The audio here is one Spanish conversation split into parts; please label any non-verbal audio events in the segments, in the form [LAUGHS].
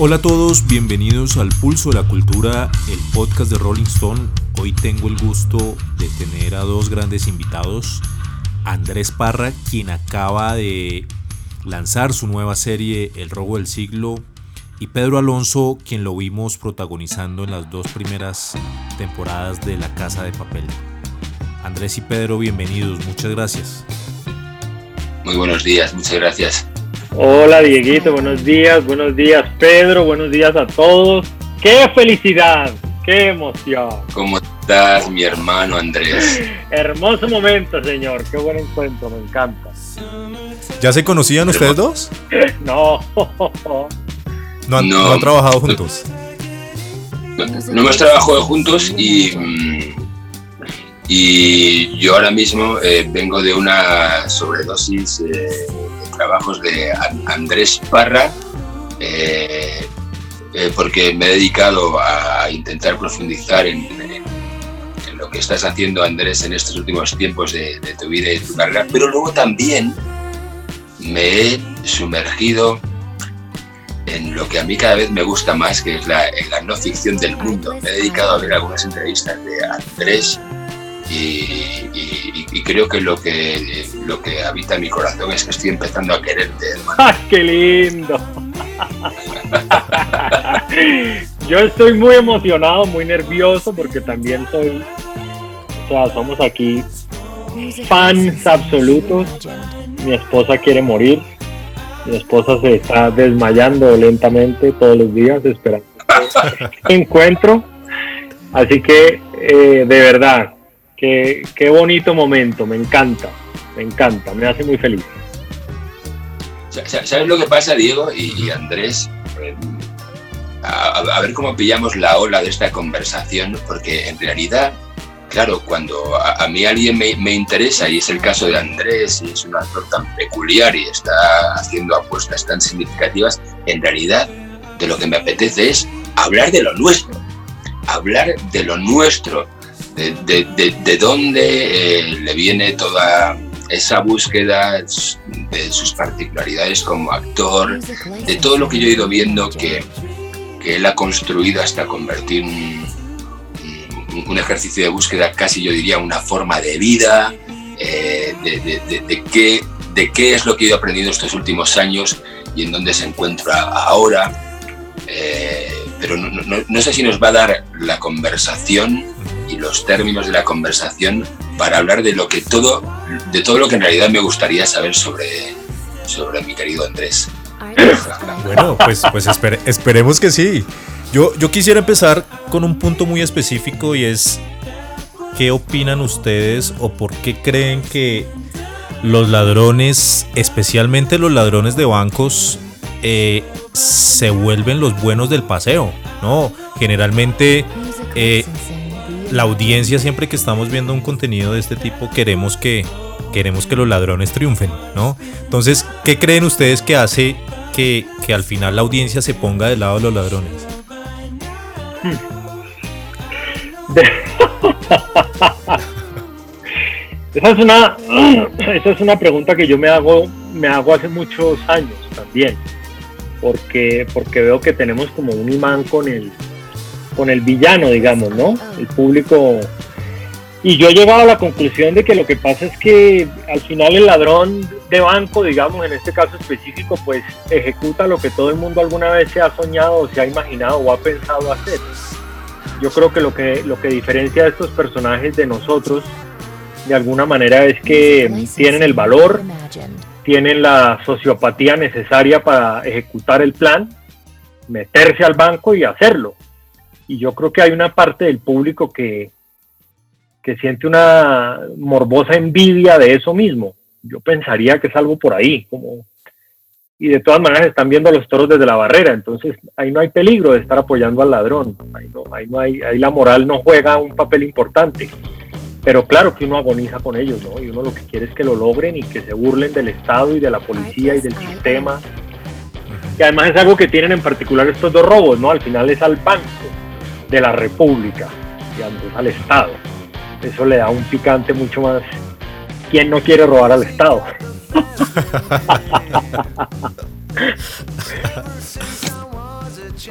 Hola a todos, bienvenidos al Pulso de la Cultura, el podcast de Rolling Stone. Hoy tengo el gusto de tener a dos grandes invitados. Andrés Parra, quien acaba de lanzar su nueva serie El Robo del Siglo, y Pedro Alonso, quien lo vimos protagonizando en las dos primeras temporadas de La Casa de Papel. Andrés y Pedro, bienvenidos, muchas gracias. Muy buenos días, muchas gracias. Hola Dieguito, buenos días, buenos días Pedro, buenos días a todos. ¡Qué felicidad! ¡Qué emoción! ¿Cómo estás, mi hermano Andrés? [LAUGHS] Hermoso momento, señor. Qué buen encuentro, me encanta. ¿Ya se conocían ustedes dos? [LAUGHS] No. ¿No han, No. no han trabajado juntos? No, no hemos trabajado juntos y, mm, y yo ahora mismo eh, vengo de una sobredosis eh, trabajos de An- Andrés Parra eh, eh, porque me he dedicado a intentar profundizar en, lo que estás haciendo Andrés en estos últimos tiempos de, tu vida y de tu carrera, pero luego también me he sumergido en lo que a mí cada vez me gusta más, que es la, la no ficción del mundo. Me he dedicado a ver algunas entrevistas de Andrés y, creo que lo, que lo que habita en mi corazón es que estoy empezando a quererte. ¡Ay, [LAUGHS] qué lindo! Yo estoy muy emocionado, muy nervioso porque también soy, o sea, somos aquí fans absolutos. Mi esposa quiere morir. Mi esposa se está desmayando lentamente todos los días esperando encuentro. Así que, eh, de verdad, qué, bonito momento. Me encanta, me encanta, me hace muy feliz. Sa- sa- ¿Sabes lo que pasa, Diego y, Andrés? Eh, A, ver cómo pillamos la ola de esta conversación, porque en realidad, claro, cuando a, a mí alguien me, me interesa, y es el caso de Andrés, y es un actor tan peculiar y está haciendo apuestas tan significativas, en realidad de lo que me apetece es hablar de lo nuestro, hablar de lo nuestro, de, de- de- de dónde eh, le viene toda esa búsqueda de sus particularidades como actor, de todo lo que yo he ido viendo que, que él ha construido hasta convertir un, un- ejercicio de búsqueda casi yo diría una forma de vida, eh, de, qué, de qué es lo que he ido aprendiendo estos últimos años y en dónde se encuentra ahora. Eh, pero no, no- no sé si nos va a dar la conversación y los términos de la conversación para hablar de lo que todo, de todo lo que en realidad me gustaría saber sobre, sobre mi querido Andrés. Bueno, pues, pues espere- esperemos que sí. Yo, yo quisiera empezar con un punto muy específico y es ¿qué opinan ustedes o por qué creen que los ladrones, especialmente los ladrones de bancos, eh, se vuelven los buenos del paseo? ¿No? Generalmente eh, la audiencia siempre que estamos viendo un contenido de este tipo queremos que queremos que los ladrones triunfen, ¿no? Entonces, ¿qué creen ustedes que hace que, que al final la audiencia se ponga del lado de los ladrones? [LAUGHS] Esa es una, [CLEARS THROAT] esa es una pregunta que yo me hago, me hago hace muchos años también, porque, porque veo que tenemos como un imán con el, con el villano, digamos, ¿no? El público. Y yo he llegado a la conclusión de que lo que pasa es que al final el ladrón de banco, digamos, en este caso específico, pues ejecuta lo que todo el mundo alguna vez se ha soñado se ha imaginado o ha pensado hacer. Yo creo que lo que, lo que diferencia a estos personajes de nosotros de alguna manera es que tienen el valor, tienen la sociopatía necesaria para ejecutar el plan, meterse al banco y hacerlo. Y yo creo que hay una parte del público que, que siente una morbosa envidia de eso mismo. Yo pensaría que es algo por ahí, como y de todas maneras están viendo a los toros desde la barrera, entonces ahí no hay peligro de estar apoyando al ladrón, ahí, no, ahí, no hay, ahí la moral no juega un papel importante. Pero claro que uno agoniza con ellos, ¿no? Y uno lo que quiere es que lo logren y que se burlen del Estado y de la policía y del sistema. Y además es algo que tienen en particular estos dos robos, ¿no? Al final es al banco de la República, digamos, al Estado. Eso le da un picante mucho más. ¿Quién no quiere robar al Estado? [LAUGHS]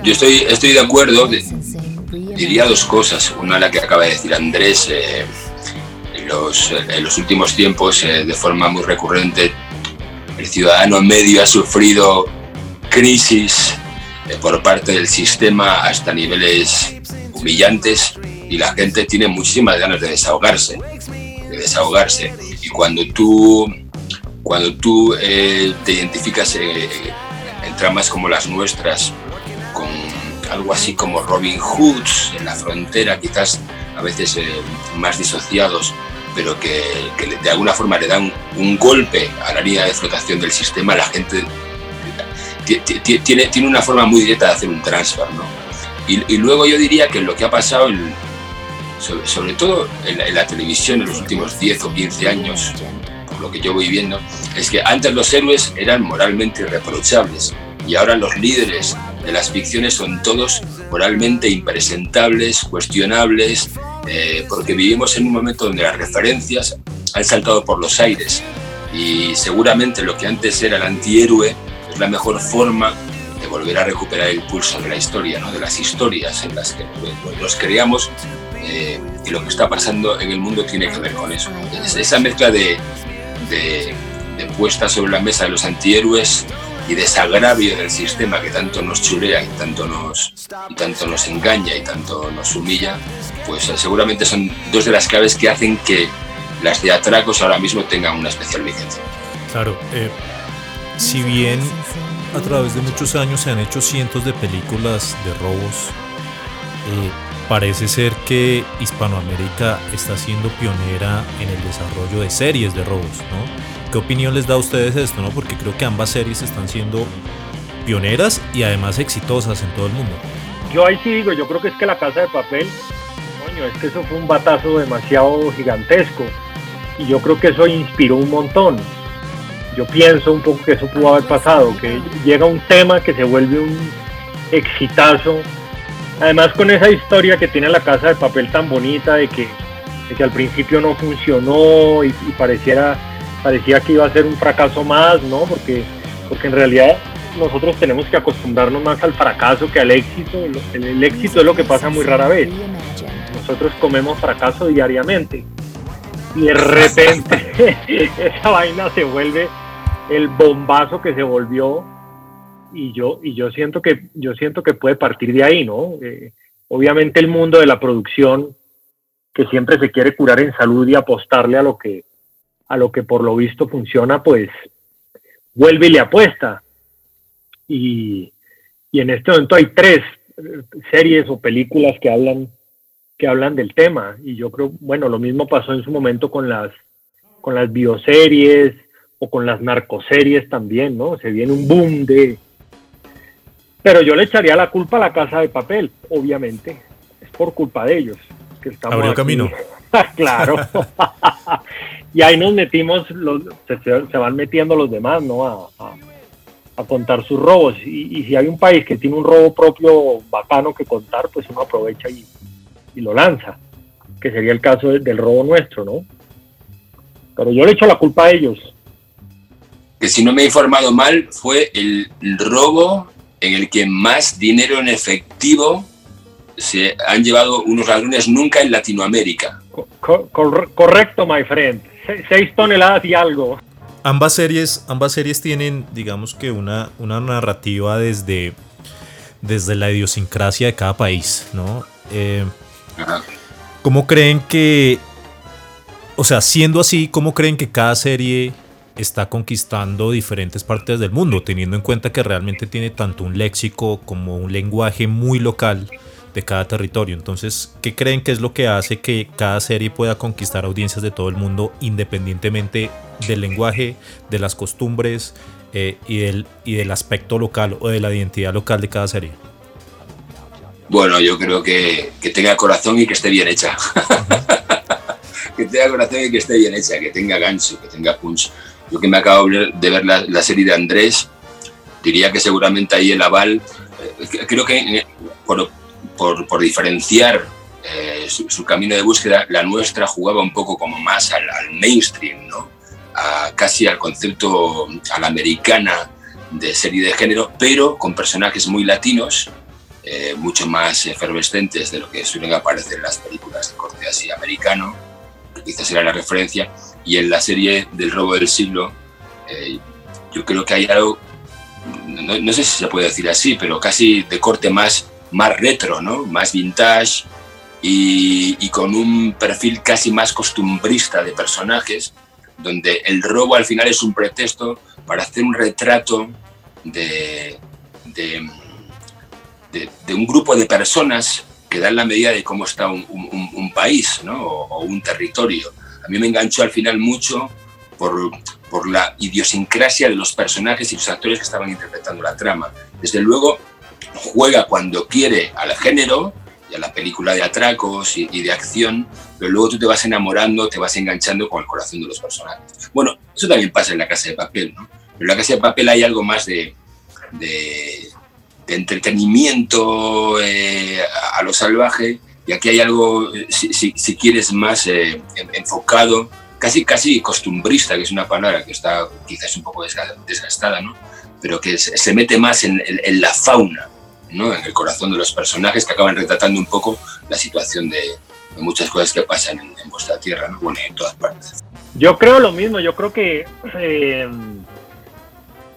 Yo estoy, estoy de acuerdo, diría dos cosas. Una, la que acaba de decir Andrés, eh, en, los, últimos tiempos, eh, de forma muy recurrente, el ciudadano medio ha sufrido crisis por parte del sistema hasta niveles humillantes y la gente tiene muchísimas ganas de desahogarse, de desahogarse. Y cuando tú, cuando tú eh, te identificas eh, en tramas como las nuestras, con algo así como Robin Hoods en la frontera, quizás a veces más disociados, pero que, que, de alguna forma le dan un golpe a la línea de flotación del sistema, la gente tiene, tiene una forma muy directa de hacer un transfer, ¿no? Y, luego yo diría que lo que ha pasado, sobre, todo en la, televisión en los últimos 10 o 15 años, por lo que yo voy viendo, es que antes los héroes eran moralmente irreprochables y ahora los líderes de las ficciones son todos moralmente impresentables, cuestionables, eh, porque vivimos en un momento donde las referencias han saltado por los aires y seguramente lo que antes era el antihéroe la mejor forma de volver a recuperar el pulso de la historia, ¿no? de las historias en las que nos creamos eh, y lo que está pasando en el mundo tiene que ver con eso. Esa mezcla de, de, puesta sobre la mesa de los antihéroes y desagravio del sistema que tanto nos chulea y tanto nos, y tanto nos engaña y tanto nos humilla, pues eh, seguramente son dos de las claves que hacen que las de atracos ahora mismo tengan una especial vigencia. Claro, eh, si bien a través de muchos años se han hecho cientos de películas de robos, eh, parece ser que Hispanoamérica está siendo pionera en el desarrollo de series de robos, ¿no? ¿Qué opinión les da a ustedes esto, no? Porque creo que ambas series están siendo pioneras y además exitosas en todo el mundo. Yo ahí sí digo, yo creo que es que la casa de papel, coño, es que eso fue un batazo demasiado gigantesco y yo creo que eso inspiró un montón. Yo pienso un poco que eso pudo haber pasado, que llega un tema que se vuelve un exitazo. Además con esa historia que tiene la casa de papel tan bonita de que, de que al principio no funcionó y, y, parecía que iba a ser un fracaso más, ¿no? Porque, porque en realidad nosotros tenemos que acostumbrarnos más al fracaso que al éxito. El éxito es lo que pasa muy rara vez. Nosotros comemos fracaso diariamente y de repente [LAUGHS] esa vaina se vuelve el bombazo que se volvió y yo y yo siento que yo siento que puede partir de ahí no eh, obviamente el mundo de la producción que siempre se quiere curar en salud y apostarle a lo que a lo que por lo visto funciona pues vuelve y le apuesta. Y, y en este momento hay tres series o películas que hablan que hablan del tema. Y yo creo bueno lo mismo pasó en su momento con las con las bioseries o con las narcoseries también no se viene un boom de pero yo le echaría la culpa a la casa de papel obviamente. Es por culpa de ellos que estamos abrió camino. [LAUGHS] Claro. [LAUGHS] Y ahí nos metimos los se, se, van metiendo los demás no a, a, a contar sus robos. Y, y si hay un país que tiene un robo propio bacano que contar pues uno aprovecha y y lo lanza, que sería el caso de, del robo nuestro, ¿no? Pero yo le echo la culpa a ellos. Que si no me he informado mal, fue el robo en el que más dinero en efectivo se han llevado unos ladrones nunca en Latinoamérica. Cor cor correcto, my friend. Se seis toneladas y algo. Ambas series, ambas series tienen, digamos que una, una narrativa desde, desde la idiosincrasia de cada país, ¿no? Eh, ¿Cómo creen que, o sea, siendo así, cómo creen que cada serie está conquistando diferentes partes del mundo, teniendo en cuenta que realmente tiene tanto un léxico como un lenguaje muy local de cada territorio? Entonces, ¿qué creen que es lo que hace que cada serie pueda conquistar audiencias de todo el mundo independientemente del lenguaje, de las costumbres eh, y, del, y del aspecto local o de la identidad local de cada serie? Bueno, yo creo que, que, tenga corazón y que esté bien hecha. [LAUGHS] que tenga corazón y que esté bien hecha, que tenga gancho, que tenga punch. Yo que me acabo de ver la, la serie de Andrés, diría que seguramente ahí el aval, eh, creo que eh, por, por, por diferenciar eh, su, su, camino de búsqueda, la nuestra jugaba un poco como más al, al mainstream, ¿no? A, casi al concepto a la americana de serie de género, pero con personajes muy latinos eh, mucho más efervescentes de lo que suelen aparecer en las películas de corte así americano, que quizás era la referencia, y en la serie del robo del siglo, eh, yo creo que hay algo, no, sé si se puede decir así, pero casi de corte más, más retro, ¿no? más vintage y, y con un perfil casi más costumbrista de personajes, donde el robo al final es un pretexto para hacer un retrato de, de de, un grupo de personas que dan la medida de cómo está un, país ¿no? o, un territorio. A mí me enganchó al final mucho por, por la idiosincrasia de los personajes y los actores que estaban interpretando la trama. Desde luego, juega cuando quiere al género y a la película de atracos y, de acción, pero luego tú te vas enamorando, te vas enganchando con el corazón de los personajes. Bueno, eso también pasa en la Casa de Papel, ¿no? Pero en la Casa de Papel hay algo más de, de entretenimiento eh, a, lo salvaje y aquí hay algo, si, si, quieres, más eh, enfocado, casi, casi costumbrista, que es una palabra que está quizás un poco desgastada, ¿no? pero que se, mete más en, la fauna, ¿no? en el corazón de los personajes que acaban retratando un poco la situación de, muchas cosas que pasan en, vuestra tierra, ¿no? bueno, en todas partes. Yo creo lo mismo, yo creo que... Eh,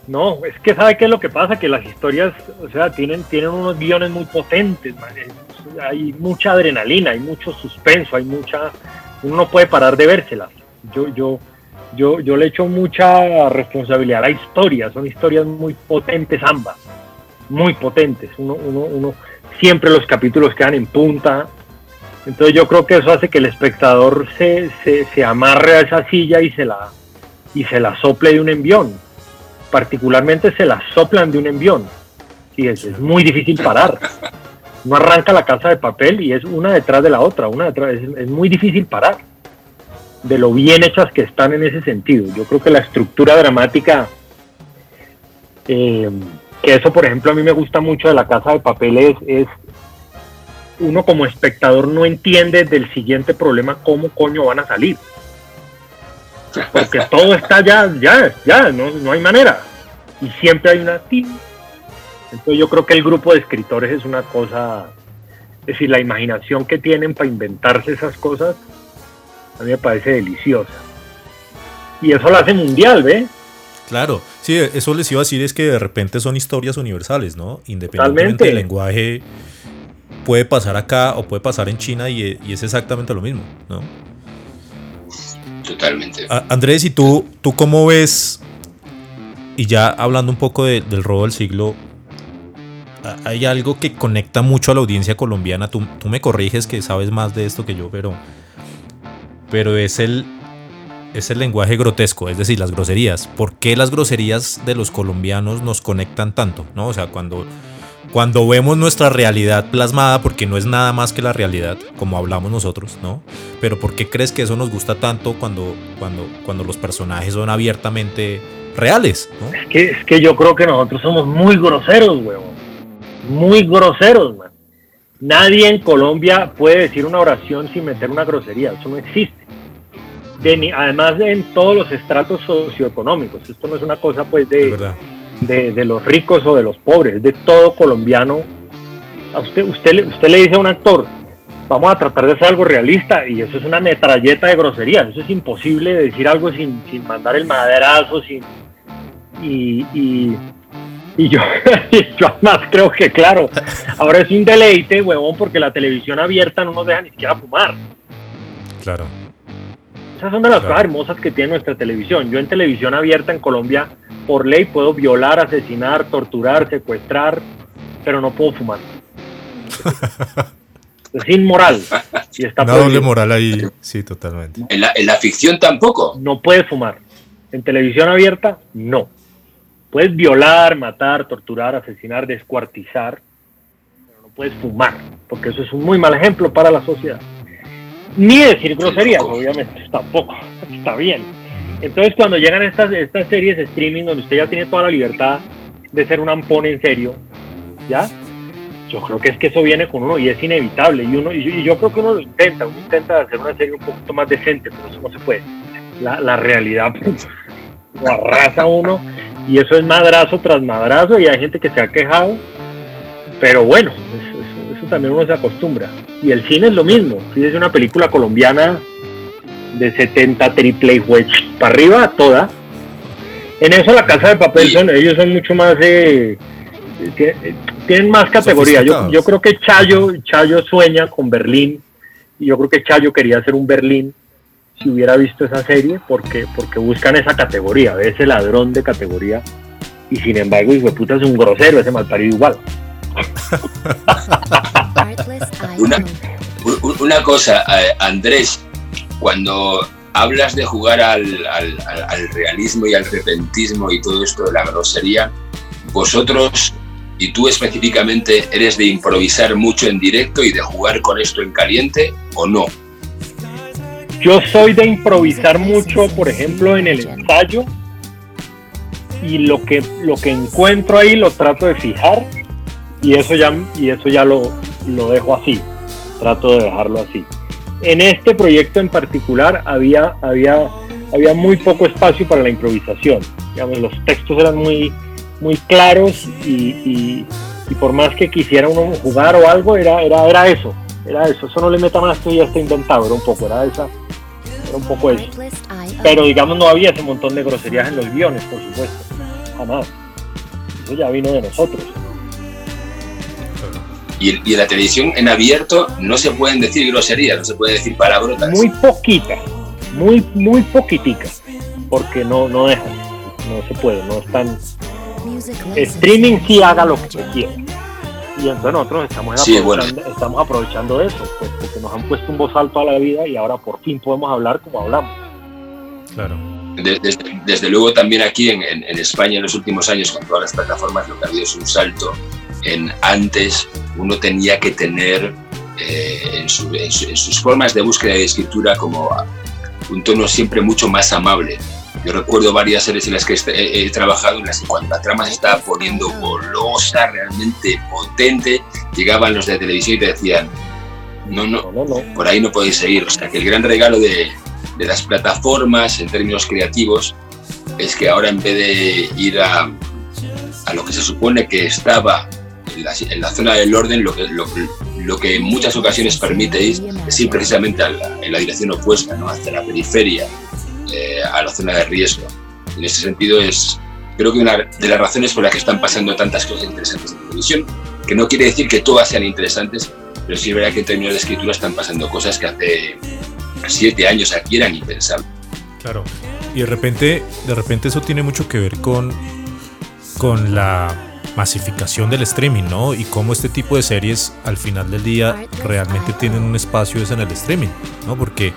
no, es que sabe qué es lo que pasa, que las historias, o sea, tienen, tienen unos guiones muy potentes, hay mucha adrenalina, hay mucho suspenso, hay mucha, uno no puede parar de vérselas. Yo, yo, yo, yo le echo mucha responsabilidad a la historia, son historias muy potentes ambas, muy potentes. Uno, uno, uno, siempre los capítulos quedan en punta. Entonces yo creo que eso hace que el espectador se, se, se amarre a esa silla y se la, y se la sople de un envión particularmente se la soplan de un envión. Sí, es, muy difícil parar. No arranca la casa de papel y es una detrás de la otra, una detrás, es, muy difícil parar de lo bien hechas que están en ese sentido. Yo creo que la estructura dramática, eh, que eso por ejemplo a mí me gusta mucho de la casa de papel es, es uno como espectador no entiende del siguiente problema cómo coño van a salir. Porque todo está ya, ya, ya, no, no hay manera. Y siempre hay una. Entonces yo creo que el grupo de escritores es una cosa, es decir, la imaginación que tienen para inventarse esas cosas, a mí me parece deliciosa. Y eso lo hace mundial, ¿ve? Claro, sí, eso les iba a decir es que de repente son historias universales, ¿no? Independientemente del lenguaje, puede pasar acá o puede pasar en China y, y es exactamente lo mismo, ¿no? Totalmente. Andrés, ¿y tú, tú cómo ves? Y ya hablando un poco del robo del siglo, hay algo que conecta mucho a la audiencia colombiana. Tú, tú, me corriges que sabes más de esto que yo, pero, pero es el, es el lenguaje grotesco, es decir, las groserías. ¿Por qué las groserías de los colombianos nos conectan tanto? ¿no? O sea, cuando cuando vemos nuestra realidad plasmada, porque no es nada más que la realidad, como hablamos nosotros, ¿no? Pero ¿por qué crees que eso nos gusta tanto cuando, cuando, cuando los personajes son abiertamente reales? Es, que, es que yo creo que nosotros somos muy groseros, huevón. Muy groseros, man. Nadie en Colombia puede decir una oración sin meter una grosería, eso no existe. De además, en todos los estratos socioeconómicos, esto no es una cosa pues de de, los ricos o de los pobres, de todo colombiano. A usted, usted, usted le dice a un actor, vamos a tratar de hacer algo realista y eso es una metralleta de groserías, eso es imposible decir algo sin, sin mandar el maderazo, sin... Y, y, y yo, [LAUGHS] yo además creo que claro, ahora es un deleite, huevón, porque la televisión abierta no nos deja ni siquiera fumar. Claro. Esas son de las cosas hermosas que tiene nuestra televisión. Yo en televisión abierta en Colombia, por ley, puedo violar, asesinar, torturar, secuestrar, pero no puedo fumar. [LAUGHS] es inmoral. Y está Una doble moral ahí, sí, totalmente. ¿En la, ¿En la ficción tampoco? No puedes fumar. En televisión abierta, no. Puedes violar, matar, torturar, asesinar, descuartizar, pero no puedes fumar, porque eso es un muy mal ejemplo para la sociedad ni decir groserías, obviamente, tampoco, [LAUGHS] está bien. Entonces cuando llegan estas, estas series de streaming donde usted ya tiene toda la libertad de ser un ampón en serio, ¿ya? Yo creo que es que eso viene con uno y es inevitable. Y, uno, y, yo, creo que uno lo intenta, uno intenta hacer una serie un poquito más decente, pero eso no se puede. La, realidad pues, arrasa uno y eso es madrazo tras madrazo y hay gente que se ha quejado pero bueno, eso, también uno se acostumbra. Y el cine es lo mismo. Si es una película colombiana de 70 triple wedge para arriba, toda. En eso la casa de papel son, ellos son mucho más eh, tienen más categoría. Yo, yo creo que Chayo, Chayo sueña con Berlín y yo creo que Chayo quería hacer un Berlín si hubiera visto esa serie porque, porque buscan esa categoría, ese ladrón de categoría y sin embargo, hijo de puta es un grosero ese malparido igual. una, una cosa, eh, Andrés, cuando hablas de jugar al, realismo y al repentismo y todo esto de la grosería, vosotros y tú específicamente eres de improvisar mucho en directo y de jugar con esto en caliente o no? Yo soy de improvisar mucho, por ejemplo, en el ensayo y lo que, lo que encuentro ahí lo trato de fijar y eso ya, y eso ya lo, lo dejo así, trato de dejarlo así. En este proyecto en particular había, había, había muy poco espacio para la improvisación. Digamos, los textos eran muy, muy claros y, por más que quisiera uno jugar o algo, era, era, era eso, era eso. Eso no le meta más que ya está inventado, era un poco, era esa, era un poco eso. Pero digamos no había ese montón de groserías en los guiones, por supuesto, jamás. Eso ya vino de nosotros. Y, en la televisión en abierto no se pueden decir groserías, no se puede decir palabrotas. Muy poquitas, muy, muy poquiticas, porque no, no dejan, no se puede, no están. Streaming sí haga lo que quiera. Y entonces nosotros estamos, aprovechando, estamos aprovechando eso, pues, porque nos han puesto un voz alto a la vida y ahora por fin podemos hablar como hablamos. Claro. Desde, luego también aquí en, en, España en los últimos años con todas las plataformas lo que ha habido es un salto en antes uno tenía que tener eh, en, sus formas de búsqueda y escritura como un tono siempre mucho más amable. Yo recuerdo varias series en las que he, trabajado en las que cuando la trama se estaba poniendo golosa, realmente potente, llegaban los de televisión y te decían, no, no, por ahí no podéis seguir. O sea, que el gran regalo de, de las plataformas en términos creativos es que ahora en vez de ir a, a lo que se supone que estaba en la, zona del orden lo que, lo, que en muchas ocasiones permitéis es ir precisamente en la dirección opuesta, ¿no? hacia la periferia, eh, a la zona de riesgo. En ese sentido es, creo que una de las razones por las que están pasando tantas cosas interesantes en televisión, que no quiere decir que todas sean interesantes, pero sí es verdad que en términos de escritura están pasando cosas que hace siete años aquí eran impensables. Claro, y de repente, de repente eso tiene mucho que ver con, con la masificación del streaming, ¿no? Y cómo este tipo de series al final del día realmente tienen un espacio es en el streaming, ¿no? Porque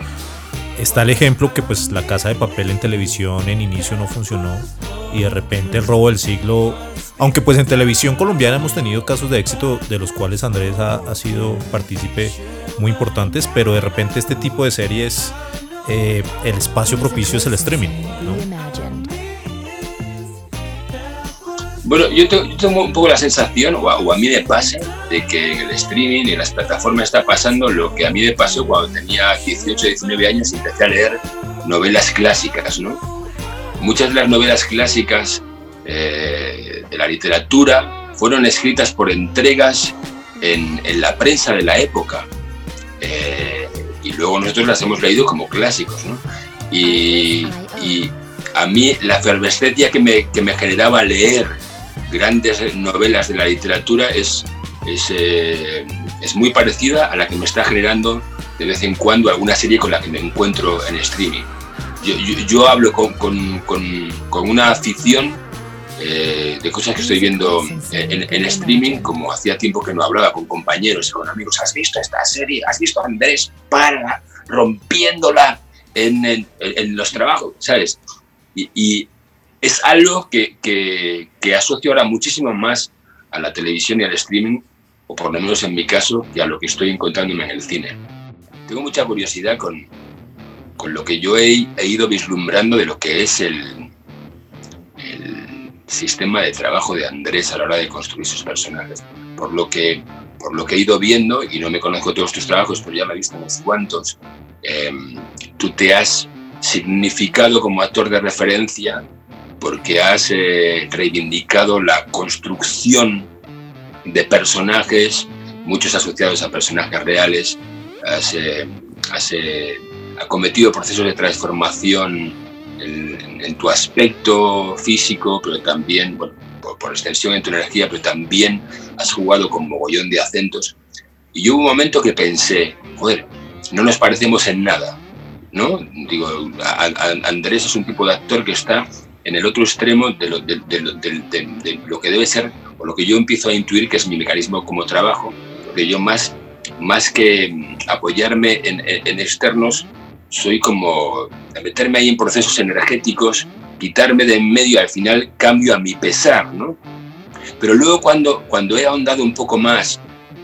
está el ejemplo que pues la casa de papel en televisión en inicio no funcionó y de repente el robo del siglo, aunque pues en televisión colombiana hemos tenido casos de éxito de los cuales Andrés ha, sido partícipe muy importantes, pero de repente este tipo de series, eh, el espacio propicio es el streaming, ¿no? Bueno, yo, tengo un poco la sensación, o a, mí me pasa, de que en el streaming y en las plataformas está pasando lo que a mí me pasó cuando tenía 18, 19 años y empecé a leer novelas clásicas, ¿no? Muchas de las novelas clásicas eh, de la literatura fueron escritas por entregas en, la prensa de la época. Eh, y luego nosotros las hemos leído como clásicos, ¿no? Y, a mí la efervescencia que me, que me generaba leer grandes novelas de la literatura es, es, eh, es, muy parecida a la que me está generando de vez en cuando alguna serie con la que me encuentro en streaming. Yo, yo, hablo con, con, con, una afición eh, de cosas que estoy viendo en, en, streaming, como hacía tiempo que no hablaba con compañeros y con amigos. ¿Has visto esta serie? ¿Has visto a Andrés para rompiéndola en, en, en los trabajos? ¿Sabes? Y, y, es algo que, que, asocio ahora muchísimo más a la televisión y al streaming, o por lo menos en mi caso, que a lo que estoy encontrándome en el cine. Tengo mucha curiosidad con, con lo que yo he, ido vislumbrando de lo que es el, el sistema de trabajo de Andrés a la hora de construir sus personajes. Por lo que, por lo que he ido viendo, y no me conozco todos tus trabajos, pero ya me he visto unos cuantos, em, tú te has significado como actor de referencia porque has eh, reivindicado la construcción de personajes, muchos asociados a personajes reales, has, eh, eh, cometido procesos de transformación en, tu aspecto físico, pero también, por, extensión en tu energía, pero también has jugado con mogollón de acentos. Y hubo un momento que pensé, joder, no nos parecemos en nada, ¿no? Digo, Andrés es un tipo de actor que está en el otro extremo de lo, que debe ser, o lo que yo empiezo a intuir que es mi mecanismo como trabajo, porque yo más, más que apoyarme en, externos, soy como meterme ahí en procesos energéticos, quitarme de en medio, al final cambio a mi pesar, ¿no? Pero luego cuando, cuando he ahondado un poco más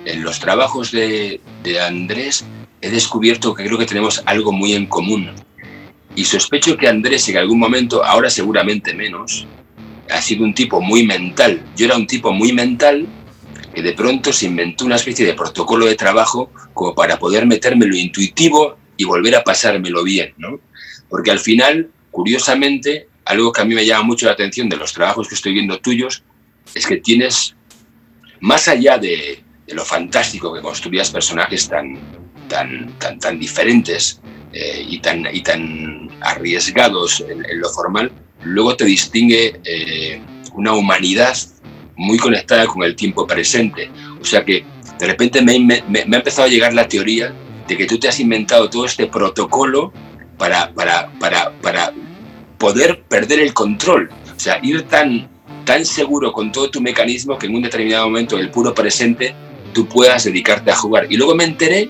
en los trabajos de Andrés, he descubierto que creo que tenemos algo muy en común. Y sospecho que Andrés en algún momento, ahora seguramente menos, ha sido un tipo muy mental. Yo era un tipo muy mental que de pronto se inventó una especie de protocolo de trabajo como para poder meterme lo intuitivo y volver a pasármelo bien, ¿no? Porque al final, curiosamente, algo que a mí me llama mucho la atención de los trabajos que estoy viendo tuyos es que tienes, más allá de, lo fantástico que construías personajes tan, tan, tan, tan diferentes eh, y, tan, y tan arriesgados en, lo formal, luego te distingue eh, una humanidad muy conectada con el tiempo presente. O sea que de repente me, me, me, ha empezado a llegar la teoría de que tú te has inventado todo este protocolo para, para, para, para poder perder el control. O sea, ir tan, tan seguro con todo tu mecanismo que en un determinado momento, en el puro presente, tú puedas dedicarte a jugar. Y luego me enteré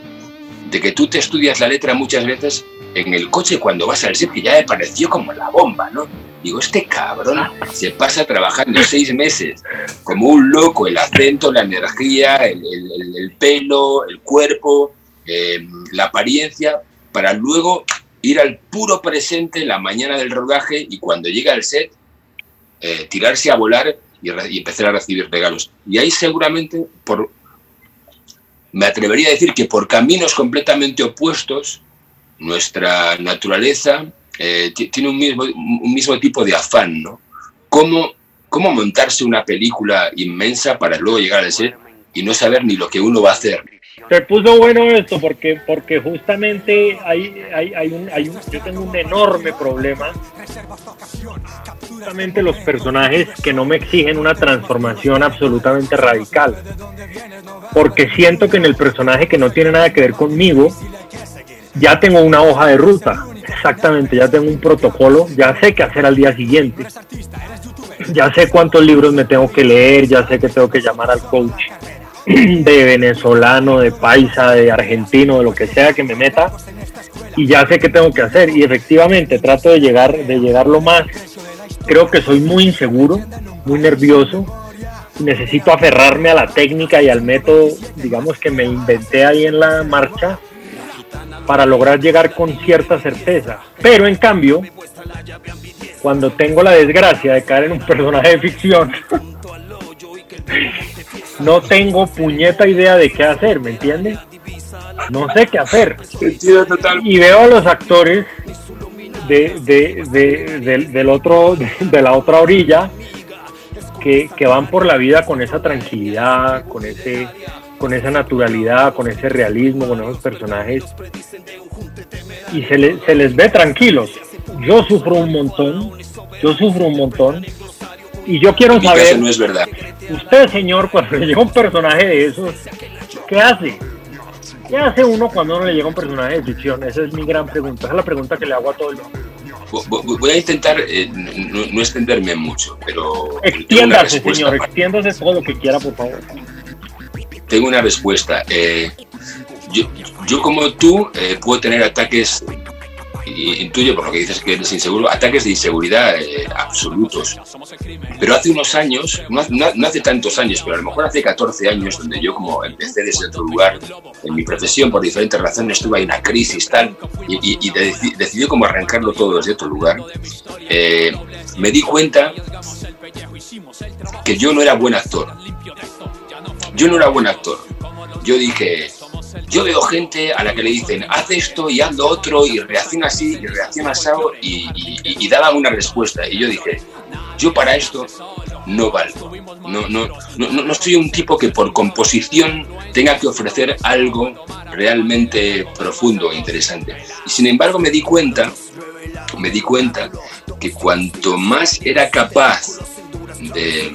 de que tú te estudias la letra muchas veces en el coche cuando vas al set, que ya me pareció como la bomba, ¿no? Digo, este cabrón se pasa trabajando seis meses como un loco, el acento, la energía, el, el, pelo, el cuerpo, eh, la apariencia, para luego ir al puro presente en la mañana del rodaje y cuando llega al set, eh, tirarse a volar y, y, empezar a recibir regalos. Y ahí seguramente, por, me atrevería a decir que por caminos completamente opuestos, nuestra naturaleza eh, tiene un mismo, un mismo tipo de afán, ¿no? ¿Cómo, ¿Cómo montarse una película inmensa para luego llegar al set y no saber ni lo que uno va a hacer? Se puso bueno esto porque, porque justamente hay, hay, hay, un, hay un, yo tengo un enorme problema. Justamente los personajes que no me exigen una transformación absolutamente radical. Porque siento que en el personaje que no tiene nada que ver conmigo, ya tengo una hoja de ruta. Exactamente, ya tengo un protocolo, ya sé qué hacer al día siguiente. Ya sé cuántos libros me tengo que leer, ya sé que tengo que llamar al coach [CLEARS THROAT] de venezolano, de paisa, de argentino, de lo que sea que me meta y ya sé qué tengo que hacer. Y efectivamente trato de llegar de llegar lo más. Creo que soy muy inseguro, muy nervioso. Necesito aferrarme a la técnica y al método, digamos que me inventé ahí en la marcha para lograr llegar con cierta certeza. Pero en cambio, cuando tengo la desgracia de caer en un [LAUGHS] personaje de ficción, no tengo puñeta idea de qué hacer, ¿me entiendes? No sé qué hacer. Y veo a los actores de, del otro, [LAUGHS] de la otra orilla que, van por la vida con esa tranquilidad, con ese con esa naturalidad, con ese realismo, con esos personajes y se, se les ve tranquilos. Yo sufro un montón, yo sufro un montón y yo quiero saber. no es verdad. Usted, señor, cuando le llega un personaje de esos, ¿qué hace? ¿Qué hace uno cuando uno le llega un personaje de ficción? Esa es mi gran pregunta. Esa es la pregunta que le hago a todo el mundo. Voy a intentar eh, no, extenderme mucho, pero. Extiéndase, señor, extiéndase todo lo que quiera, por favor. Tengo una respuesta. Eh, yo, yo, como tú, eh, puedo tener ataques intuyo por lo que dices que eres inseguro, ataques de inseguridad eh, absolutos. Pero hace unos años, no, hace tantos años, pero a lo mejor hace 14 años, donde yo como empecé desde otro lugar, en mi profesión, por diferentes razones, tuve una crisis tal, y, y, decidí como arrancarlo todo desde otro lugar, eh, me di cuenta que yo no era buen actor. Yo no era buen actor. Yo dije, yo veo gente a la que le dicen, haz esto y haz lo otro, y reacciona así, y reacciona así, y, y, daban una respuesta. Y yo dije, yo para esto no valgo. No, no, no, no soy un tipo que por composición tenga que ofrecer algo realmente profundo e interesante. Y sin embargo me di cuenta, me di cuenta que cuanto más era capaz de,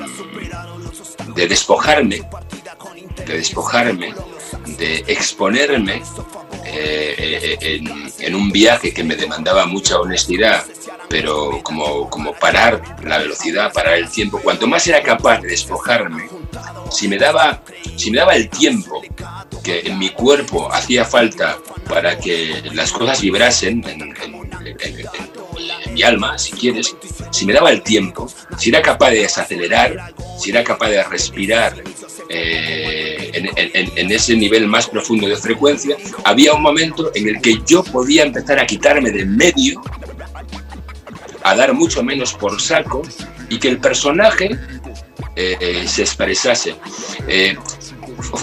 de despojarme, de despojarme, de exponerme eh, en, en, un viaje que me demandaba mucha honestidad, pero como, como parar la velocidad, parar el tiempo, cuanto más era capaz de despojarme, si me daba, si me daba el tiempo que en mi cuerpo hacía falta para que las cosas vibrasen en, mi alma, si quieres, si me daba el tiempo, si era capaz de desacelerar, si era capaz de respirar eh, en, ese nivel más profundo de frecuencia, había un momento en el que yo podía empezar a quitarme de medio, a dar mucho menos por saco y que el personaje eh, se expresase. Eh,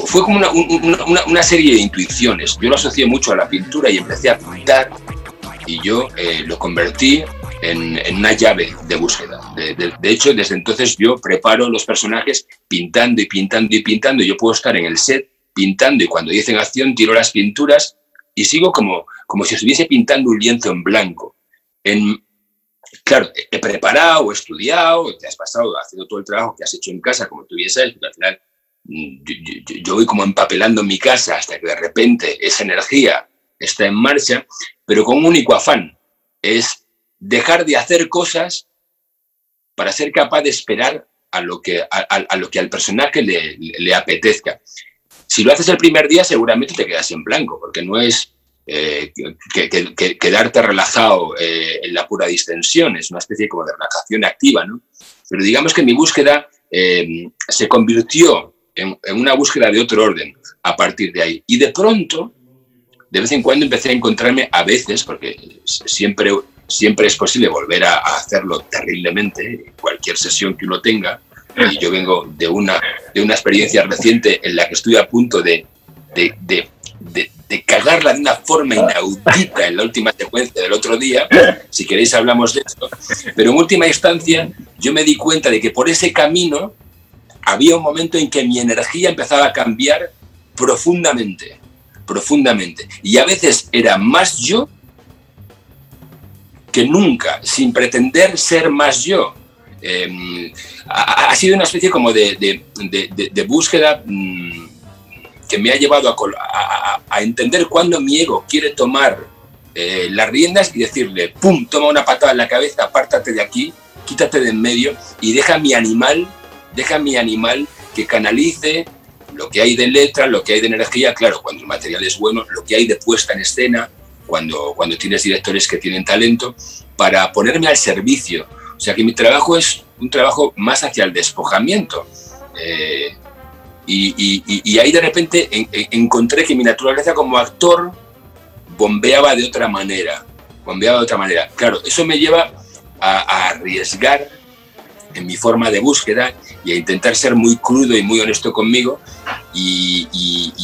fue como una, serie de intuiciones. Yo lo asocié mucho a la pintura y empecé a pintar y yo lo convertí en, una llave de búsqueda. De, hecho, desde entonces yo preparo los personajes pintando y pintando y pintando. Yo puedo estar en el set pintando y cuando dicen acción tiro las pinturas y sigo como, como si estuviese pintando un lienzo en blanco. En, claro, he preparado, he estudiado, te has pasado haciendo todo el trabajo que has hecho en casa, como tú bien sabes, al final mm, yo, yo, voy como empapelando mi casa hasta que de repente esa energía está en marcha, pero con un único afán, es dejar de hacer cosas para ser capaz de esperar a lo que, a, lo que al personaje le, apetezca. Si lo haces el primer día, seguramente te quedas en blanco, porque no es eh, que, quedarte relajado eh, en la pura distensión, es una especie como de relajación activa, ¿no? Pero digamos que mi búsqueda eh, se convirtió en, una búsqueda de otro orden a partir de ahí. Y de pronto, de vez en cuando empecé a encontrarme, a veces, porque siempre siempre es posible volver a, hacerlo terriblemente, cualquier sesión que uno tenga. Y yo vengo de una, de una experiencia reciente en la que estoy a punto de, de, de, de, cagarla de una forma inaudita en la última secuencia del otro día. Si queréis hablamos de esto. Pero en última instancia yo me di cuenta de que por ese camino había un momento en que mi energía empezaba a cambiar profundamente, profundamente. Y a veces era más yo que nunca, sin pretender ser más yo. Em, ha, sido una especie como de, búsqueda mm, que me ha llevado a, entender cuándo mi ego quiere tomar eh, las riendas y decirle, ¡pum!, toma una patada en la cabeza, apártate de aquí, quítate de en medio y deja mi animal, deja mi animal que canalice lo que hay de letra, lo que hay de energía, claro, cuando el material es bueno, lo que hay de puesta en escena, cuando, cuando tienes directores que tienen talento, para ponerme al servicio. O sea que mi trabajo es un trabajo más hacia el despojamiento. Eh, y, ahí de repente encontré que mi naturaleza como actor bombeaba de otra manera, bombeaba de otra manera. Claro, eso me lleva a arriesgar en mi forma de búsqueda y a intentar ser muy crudo y muy honesto conmigo. Y,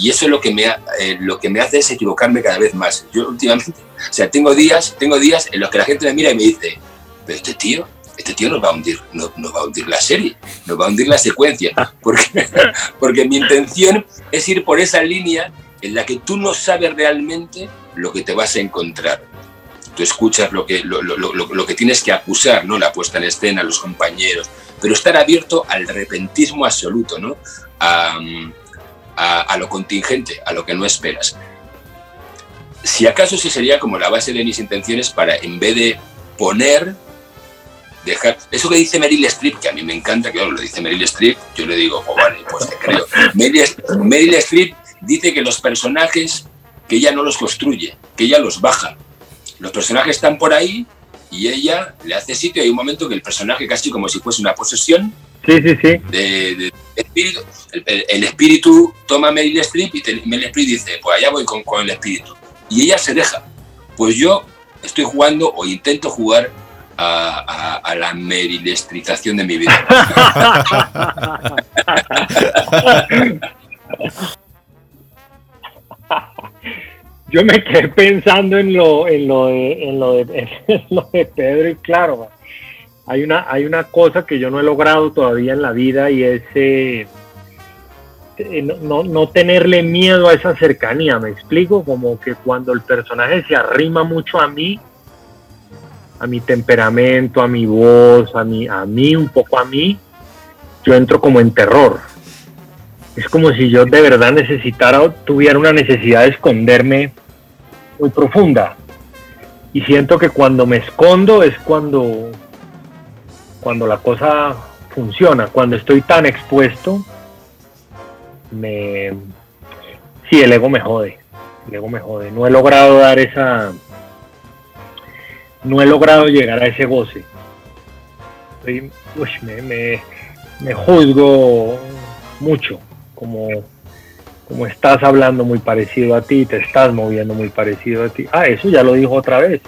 eso es lo que, me, eh, lo que me hace es equivocarme cada vez más. Yo últimamente, o sea, tengo días, tengo días en los que la gente me mira y me dice, pero este tío, este tío nos va a hundir, nos, va a hundir la serie, nos va a hundir la secuencia, porque, [LAUGHS] porque mi intención es ir por esa línea en la que tú no sabes realmente lo que te vas a encontrar tú escuchas lo que, lo, lo, lo, que tienes que acusar, ¿no? La puesta en escena, los compañeros, pero estar abierto al repentismo absoluto, ¿no? A, a, lo contingente, a lo que no esperas. Si acaso ese sería como la base de mis intenciones para, en vez de poner, dejar... Eso que dice Meryl Streep, que a mí me encanta, que lo dice Meryl Streep, yo le digo, oh, vale, pues te creo. Meryl, Meryl Streep dice que los personajes, que ella no los construye, que ella los baja los personajes están por ahí y ella le hace sitio. Hay un momento que el personaje, casi como si fuese una posesión De, espíritu, el, espíritu toma a Meryl Streep y Meryl Streep dice: Pues allá voy con, con el espíritu. Y ella se deja. Pues yo estoy jugando o intento jugar a, a, la merilestrización de mi vida. [LAUGHS] yo me quedé pensando en lo, en lo, de, en lo, de, [LAUGHS] lo de Pedro y claro, hay una, hay una cosa que yo no he logrado todavía en la vida y es eh, no, no, tenerle miedo a esa cercanía, me explico, como que cuando el personaje se arrima mucho a mí, a mi temperamento, a mi voz, a mí, a mí, un poco a mí, yo entro como en terror. Es como si yo de verdad necesitara, tuviera una necesidad de esconderme muy profunda. Y siento que cuando me escondo es cuando cuando la cosa funciona, cuando estoy tan expuesto, me... Sí, el ego me jode, el ego me jode. No he logrado dar esa... No he logrado llegar a ese goce. me, me, me juzgo mucho, como, como estás hablando muy parecido a ti, te estás moviendo muy parecido a ti. Ah, eso ya lo dijo otra vez.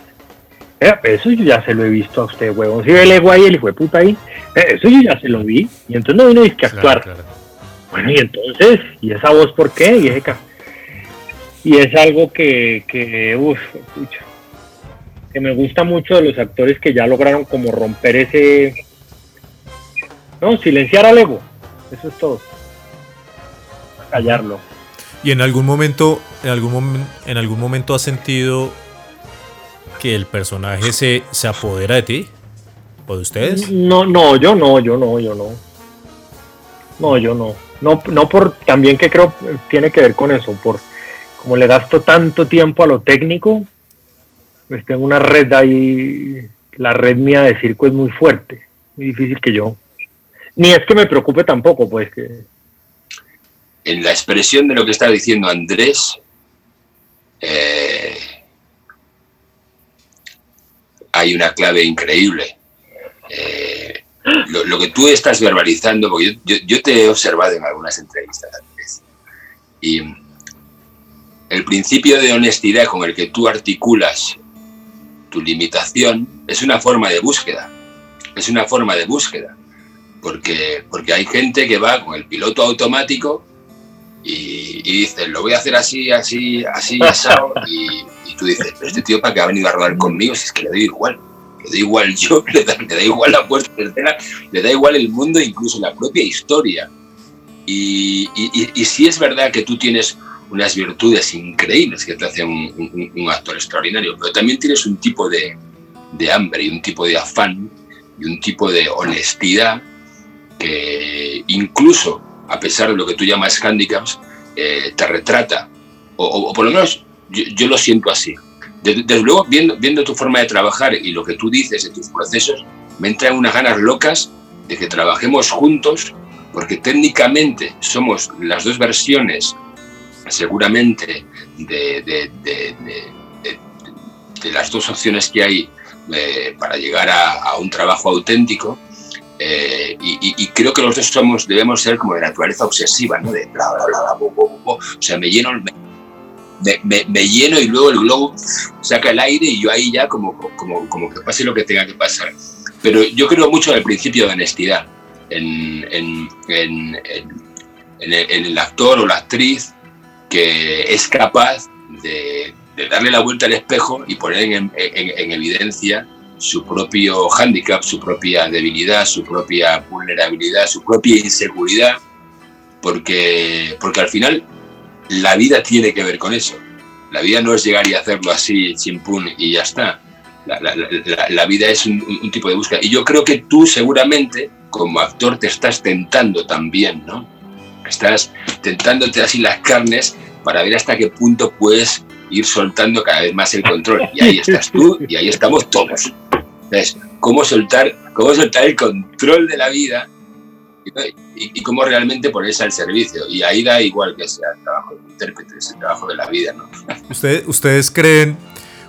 Eh, eso yo ya se lo he visto a usted, huevón. Si el ego ahí, el hijo de puta ahí, eh, eso yo ya se lo vi. Y entonces no vino que actuar. Bueno, y entonces, ¿y esa voz por qué? Y, ese, y es algo que, que uff, que me gusta mucho de los actores que ya lograron como romper ese... No, silenciar al ego. Eso es todo. Callarlo. ¿Y en algún momento, en algún, en algún momento has sentido que el personaje se, se apodera de ti? ¿O de ustedes? No, no, yo no, yo no, yo no. No, yo no. No, no por también que creo tiene que ver con eso, por como le gasto tanto tiempo a lo técnico, pues tengo una red ahí, la red mía de circo es muy fuerte, muy difícil que yo. Ni es que me preocupe tampoco, pues que. En la expresión de lo que está diciendo Andrés, eh, hay una clave increíble. Eh, lo, que tú estás verbalizando, porque yo, te he observado en algunas entrevistas antes, y el principio de honestidad con el que tú articulas tu limitación es una forma de búsqueda, es una forma de búsqueda, porque, porque hay gente que va con el piloto automático y, dice, lo voy a hacer así, así, así, asado, y, tú dices, pero este tío para qué ha venido a rodar conmigo si es que le doy igual. Le da igual yo, [LAUGHS] le da, le da igual la puerta tercera, le da igual el mundo, incluso la propia historia. Y, y, sí es verdad que tú tienes unas virtudes increíbles que te hacen un, actor extraordinario, pero también tienes un tipo de, de, hambre y un tipo de afán y un tipo de honestidad que incluso a pesar de lo que tú llamas handicaps, eh, te retrata, o, por lo menos yo, lo siento así. Desde, luego, viendo, tu forma de trabajar y lo que tú dices de tus procesos, me entran unas ganas locas de que trabajemos juntos, porque técnicamente somos las dos versiones, seguramente, de, de, de las dos opciones que hay eh, para llegar a, un trabajo auténtico. Eh, y, creo que los dos somos, debemos ser como de naturaleza obsesiva, ¿no? De bla, bla, bla, bla, O sea, me lleno, me, me, lleno y luego el globo saca el aire y yo ahí ya como, como, como que pase lo que tenga que pasar. Pero yo creo mucho en el principio de honestidad, en, en, en, en el, actor o la actriz que es capaz de, de darle la vuelta al espejo y poner en evidencia su propio hándicap, su propia debilidad, su propia vulnerabilidad, su propia inseguridad, porque, porque al final la vida tiene que ver con eso. La vida no es llegar y hacerlo así, chimpún y ya está. La, vida es un, tipo de búsqueda. Y yo creo que tú seguramente, como actor, te estás tentando también, ¿no? Estás tentándote así las carnes para ver hasta qué punto puedes ir soltando cada vez más el control. Y ahí estás tú y ahí estamos todos. ¿Ves? Cómo soltar, cómo soltar el control de la vida y, cómo realmente ponerse al servicio. Y ahí da igual que sea el trabajo de intérprete, es el trabajo de la vida. ¿no? ¿Ustedes, ustedes, creen,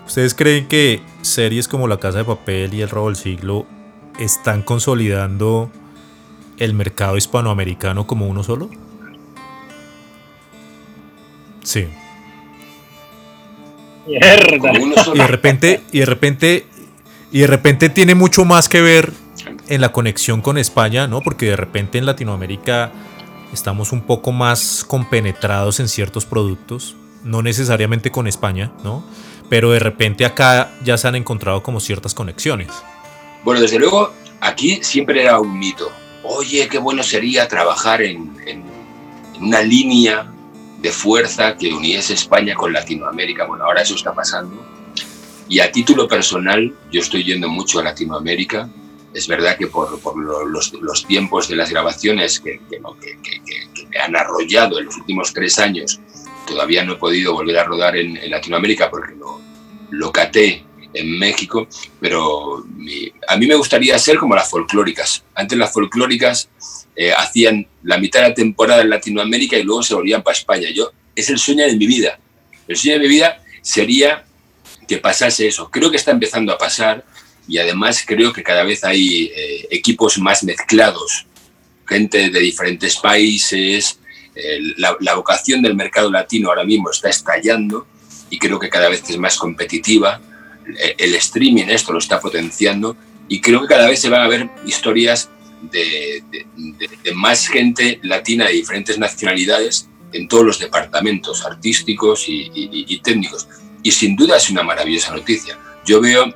¿Ustedes creen que series como La Casa de Papel y El Robo del Siglo están consolidando el mercado hispanoamericano como uno solo? Sí. Mierda. Y de repente, y de repente y de repente tiene mucho más que ver en la conexión con España, ¿no? Porque de repente en Latinoamérica estamos un poco más compenetrados en ciertos productos, no necesariamente con España, ¿no? Pero de repente acá ya se han encontrado como ciertas conexiones. Bueno, desde luego, aquí siempre era un mito. Oye, qué bueno sería trabajar en, en una línea de fuerza que uniese España con Latinoamérica. Bueno, ahora eso está pasando. Y a título personal, yo estoy yendo mucho a Latinoamérica. Es verdad que por, por los, los, tiempos de las grabaciones que, que, que, que, me han arrollado en los últimos tres años, todavía no he podido volver a rodar en, en Latinoamérica porque lo, lo caté en México, pero mi, a mí me gustaría ser como las folclóricas. Antes las folclóricas eh, hacían la mitad de la temporada en Latinoamérica y luego se volvían para España. Yo, es el sueño de mi vida. El sueño de mi vida sería que pasase eso. Creo que está empezando a pasar y además creo que cada vez hay eh, equipos más mezclados, gente de diferentes países. Eh, la, vocación del mercado latino ahora mismo está estallando y creo que cada vez es más competitiva. El streaming esto lo está potenciando y creo que cada vez se van a ver historias de, más gente latina de diferentes nacionalidades en todos los departamentos artísticos y, técnicos. Y sin duda es una maravillosa noticia. Yo veo,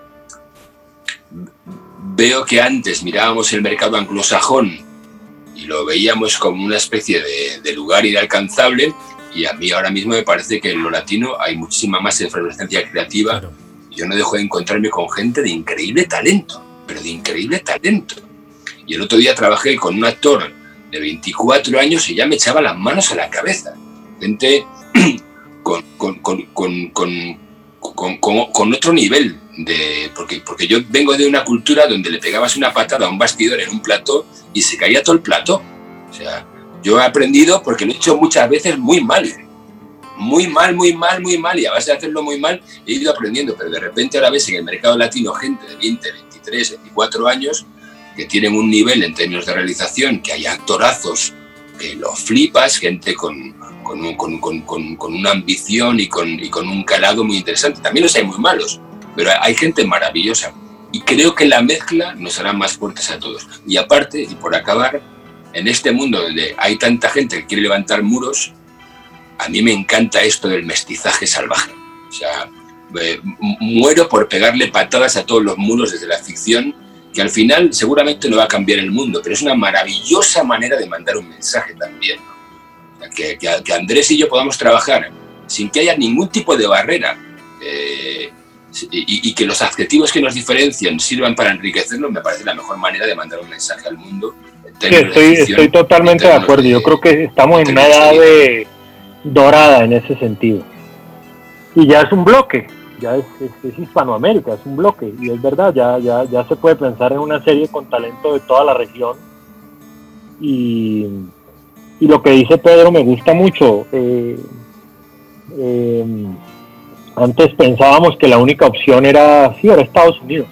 veo que antes mirábamos el mercado anglosajón y lo veíamos como una especie de, de lugar inalcanzable y a mí ahora mismo me parece que en lo latino hay muchísima más efervescencia creativa. Claro. Yo no dejo de encontrarme con gente de increíble talento, pero de increíble talento. Y el otro día trabajé con un actor de 24 años y ya me echaba las manos a la cabeza. Gente con, con, con, otro nivel. De, porque, porque yo vengo de una cultura donde le pegabas una patada a un bastidor en un plato y se caía todo el plato. O sea, yo he aprendido porque lo he hecho muchas veces muy mal. Muy mal, muy mal, muy mal. Y a base de hacerlo muy mal he ido aprendiendo. Pero de repente ahora ves en el mercado latino gente de 20, 23, 24 años que tienen un nivel en términos de realización, que hay actorazos que lo flipas, gente con, con, con, con, con una ambición y con, y con un calado muy interesante. También los hay muy malos, pero hay gente maravillosa. Y creo que la mezcla nos hará más fuertes a todos. Y aparte, y por acabar, en este mundo donde hay tanta gente que quiere levantar muros, a mí me encanta esto del mestizaje salvaje. O sea, eh, muero por pegarle patadas a todos los muros desde la ficción que al final seguramente no va a cambiar el mundo, pero es una maravillosa manera de mandar un mensaje también. ¿no? Que, que, Andrés y yo podamos trabajar sin que haya ningún tipo de barrera eh, y, y, que los adjetivos que nos diferencian sirvan para enriquecernos, me parece la mejor manera de mandar un mensaje al mundo. Sí, estoy, estoy totalmente de acuerdo. De, yo creo que estamos en una edad de dorada en ese sentido. Y ya es un bloque ya es, es, es, Hispanoamérica, es un bloque, y es verdad, ya, ya, ya se puede pensar en una serie con talento de toda la región. Y, y lo que dice Pedro me gusta mucho. Eh, eh, antes pensábamos que la única opción era, sí, era Estados Unidos.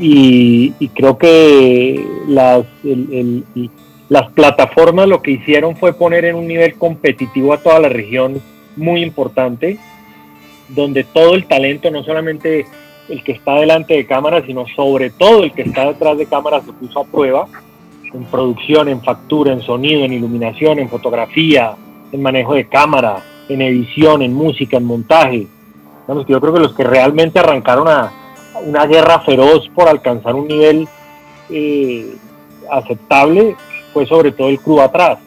Y, creo que las, el, las plataformas lo que hicieron fue poner en un nivel competitivo a toda la región muy importante donde todo el talento, no solamente el que está delante de cámara, sino sobre todo el que está detrás de cámara se puso a prueba en producción, en factura, en sonido, en iluminación, en fotografía, en manejo de cámara, en edición, en música, en montaje. Yo creo que los que realmente arrancaron a una guerra feroz por alcanzar un nivel eh, aceptable fue sobre todo el crew atrás.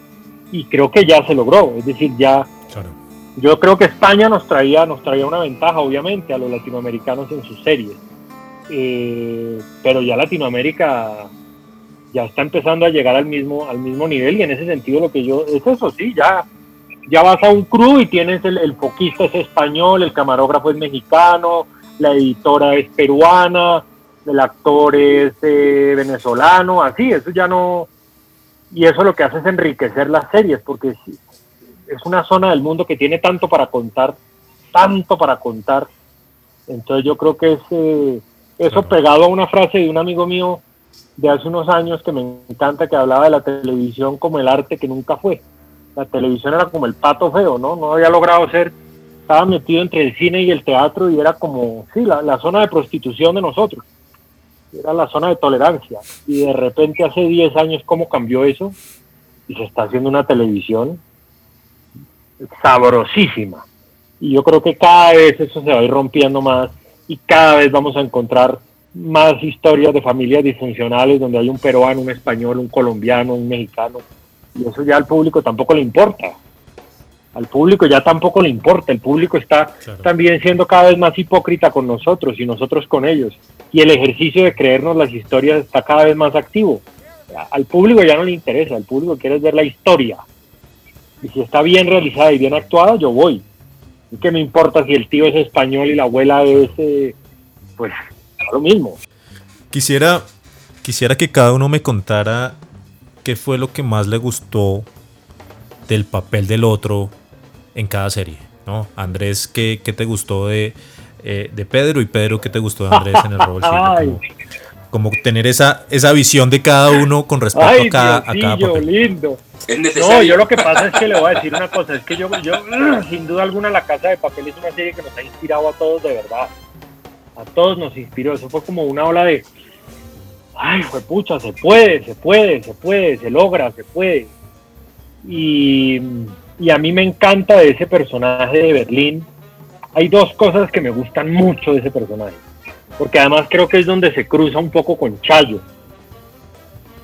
Y creo que ya se logró, es decir, ya claro yo creo que España nos traía, nos traía una ventaja, obviamente, a los latinoamericanos en sus series. Eh, pero ya Latinoamérica ya está empezando a llegar al mismo, al mismo nivel y en ese sentido lo que yo, es eso, sí, ya, ya vas a un crew y tienes el, el foquista es español, el camarógrafo es mexicano, la editora es peruana, el actor es eh, venezolano, así, eso ya no, y eso lo que hace es enriquecer las series, porque es una zona del mundo que tiene tanto para contar, tanto para contar. Entonces yo creo que es eh, eso pegado a una frase de un amigo mío de hace unos años que me encanta, que hablaba de la televisión como el arte que nunca fue. La televisión era como el pato feo, ¿no? No había logrado ser, estaba metido entre el cine y el teatro y era como, sí, la, la zona de prostitución de nosotros. Era la zona de tolerancia. Y de repente hace 10 años, ¿cómo cambió eso? Y se está haciendo una televisión sabrosísima. Y yo creo que cada vez eso se va a ir rompiendo más y cada vez vamos a encontrar más historias de familias disfuncionales donde hay un peruano, un español, un colombiano, un mexicano. Y eso ya al público tampoco le importa. Al público ya tampoco le importa. El público está también siendo cada vez más hipócrita con nosotros y nosotros con ellos. Y el ejercicio de creernos las historias está cada vez más activo. Al público ya no le interesa, al público quiere ver la historia. Y si está bien realizada y bien actuada, yo voy. ¿Y qué me importa si el tío es español y la abuela es, eh, pues, lo mismo. Quisiera, quisiera que cada uno me contara qué fue lo que más le gustó del papel del otro en cada serie. ¿no? Andrés, ¿qué, qué te gustó de, eh, de Pedro? Y Pedro, ¿qué te gustó de Andrés en el rol? Como, tener esa, esa visión de cada uno con respecto a cada, a cada papel. lindo. No, yo lo que pasa es que le voy a decir una cosa, es que yo, yo, [CLEARS THROAT] sin duda alguna, La Casa de Papel es una serie que nos ha inspirado a todos de verdad a todos nos inspiró. Eso fue como una ola de, ay, fue pucha, se puede, se puede, se puede, se logra, se puede. Y, y a mí me encanta de ese personaje de Berlín. Hay dos cosas que me gustan mucho de ese personaje, porque además creo que es donde se cruza un poco con Chayo.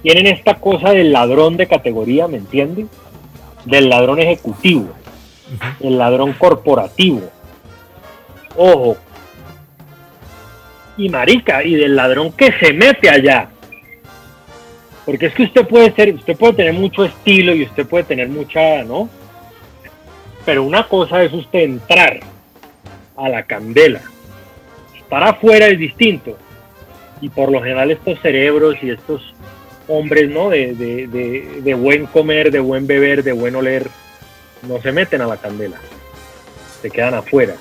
Tienen esta cosa del ladrón de categoría, ¿me entiendes? Del ladrón ejecutivo, el ladrón corporativo. Ojo, y marica, y del ladrón que se mete allá. Porque es que usted puede ser, usted puede tener mucho estilo y usted puede tener mucha, ¿no? Pero una cosa es usted entrar a la candela. Estar afuera es distinto. Y por lo general estos cerebros y estos hombres, ¿no? De, de buen comer, de buen beber, de buen oler, no se meten a la candela. Se quedan afuera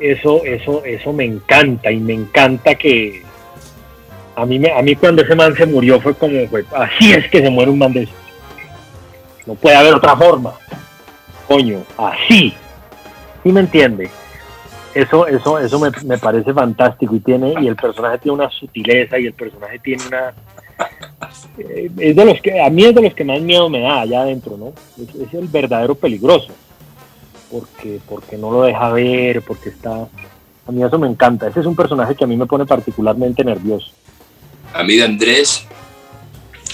eso, eso, eso me encanta y me encanta que a mí, me, a mí cuando ese man se murió fue como, fue, así es que se muere un man de. No puede haber otra forma. Coño, así. ¿Sí me entiende? Eso, eso, eso me, me, parece fantástico y tiene, y el personaje tiene una sutileza y el personaje tiene una eh, es de los que, a mí es de los que más miedo me da allá adentro, ¿no? es el verdadero peligroso porque, porque no lo deja ver, porque está... A mí eso me encanta. Ese es un personaje que a mí me pone particularmente nervioso. A mí de Andrés,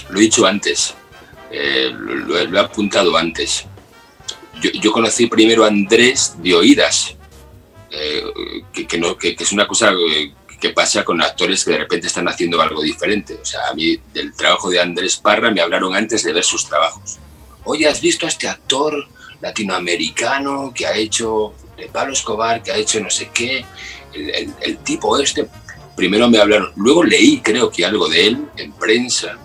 lo he dicho antes, eh, lo, he apuntado antes. Yo, conocí primero a Andrés de oídas, eh, que, no, que, es una cosa eh, que pasa con actores que de repente están haciendo algo diferente. O sea, a mí del trabajo de Andrés Parra me hablaron antes de ver sus trabajos. Oye, ¿has visto a este actor latinoamericano que ha hecho de Pablo Escobar, que ha hecho no sé qué, el, tipo este. Primero me hablaron, luego leí creo que algo de él en prensa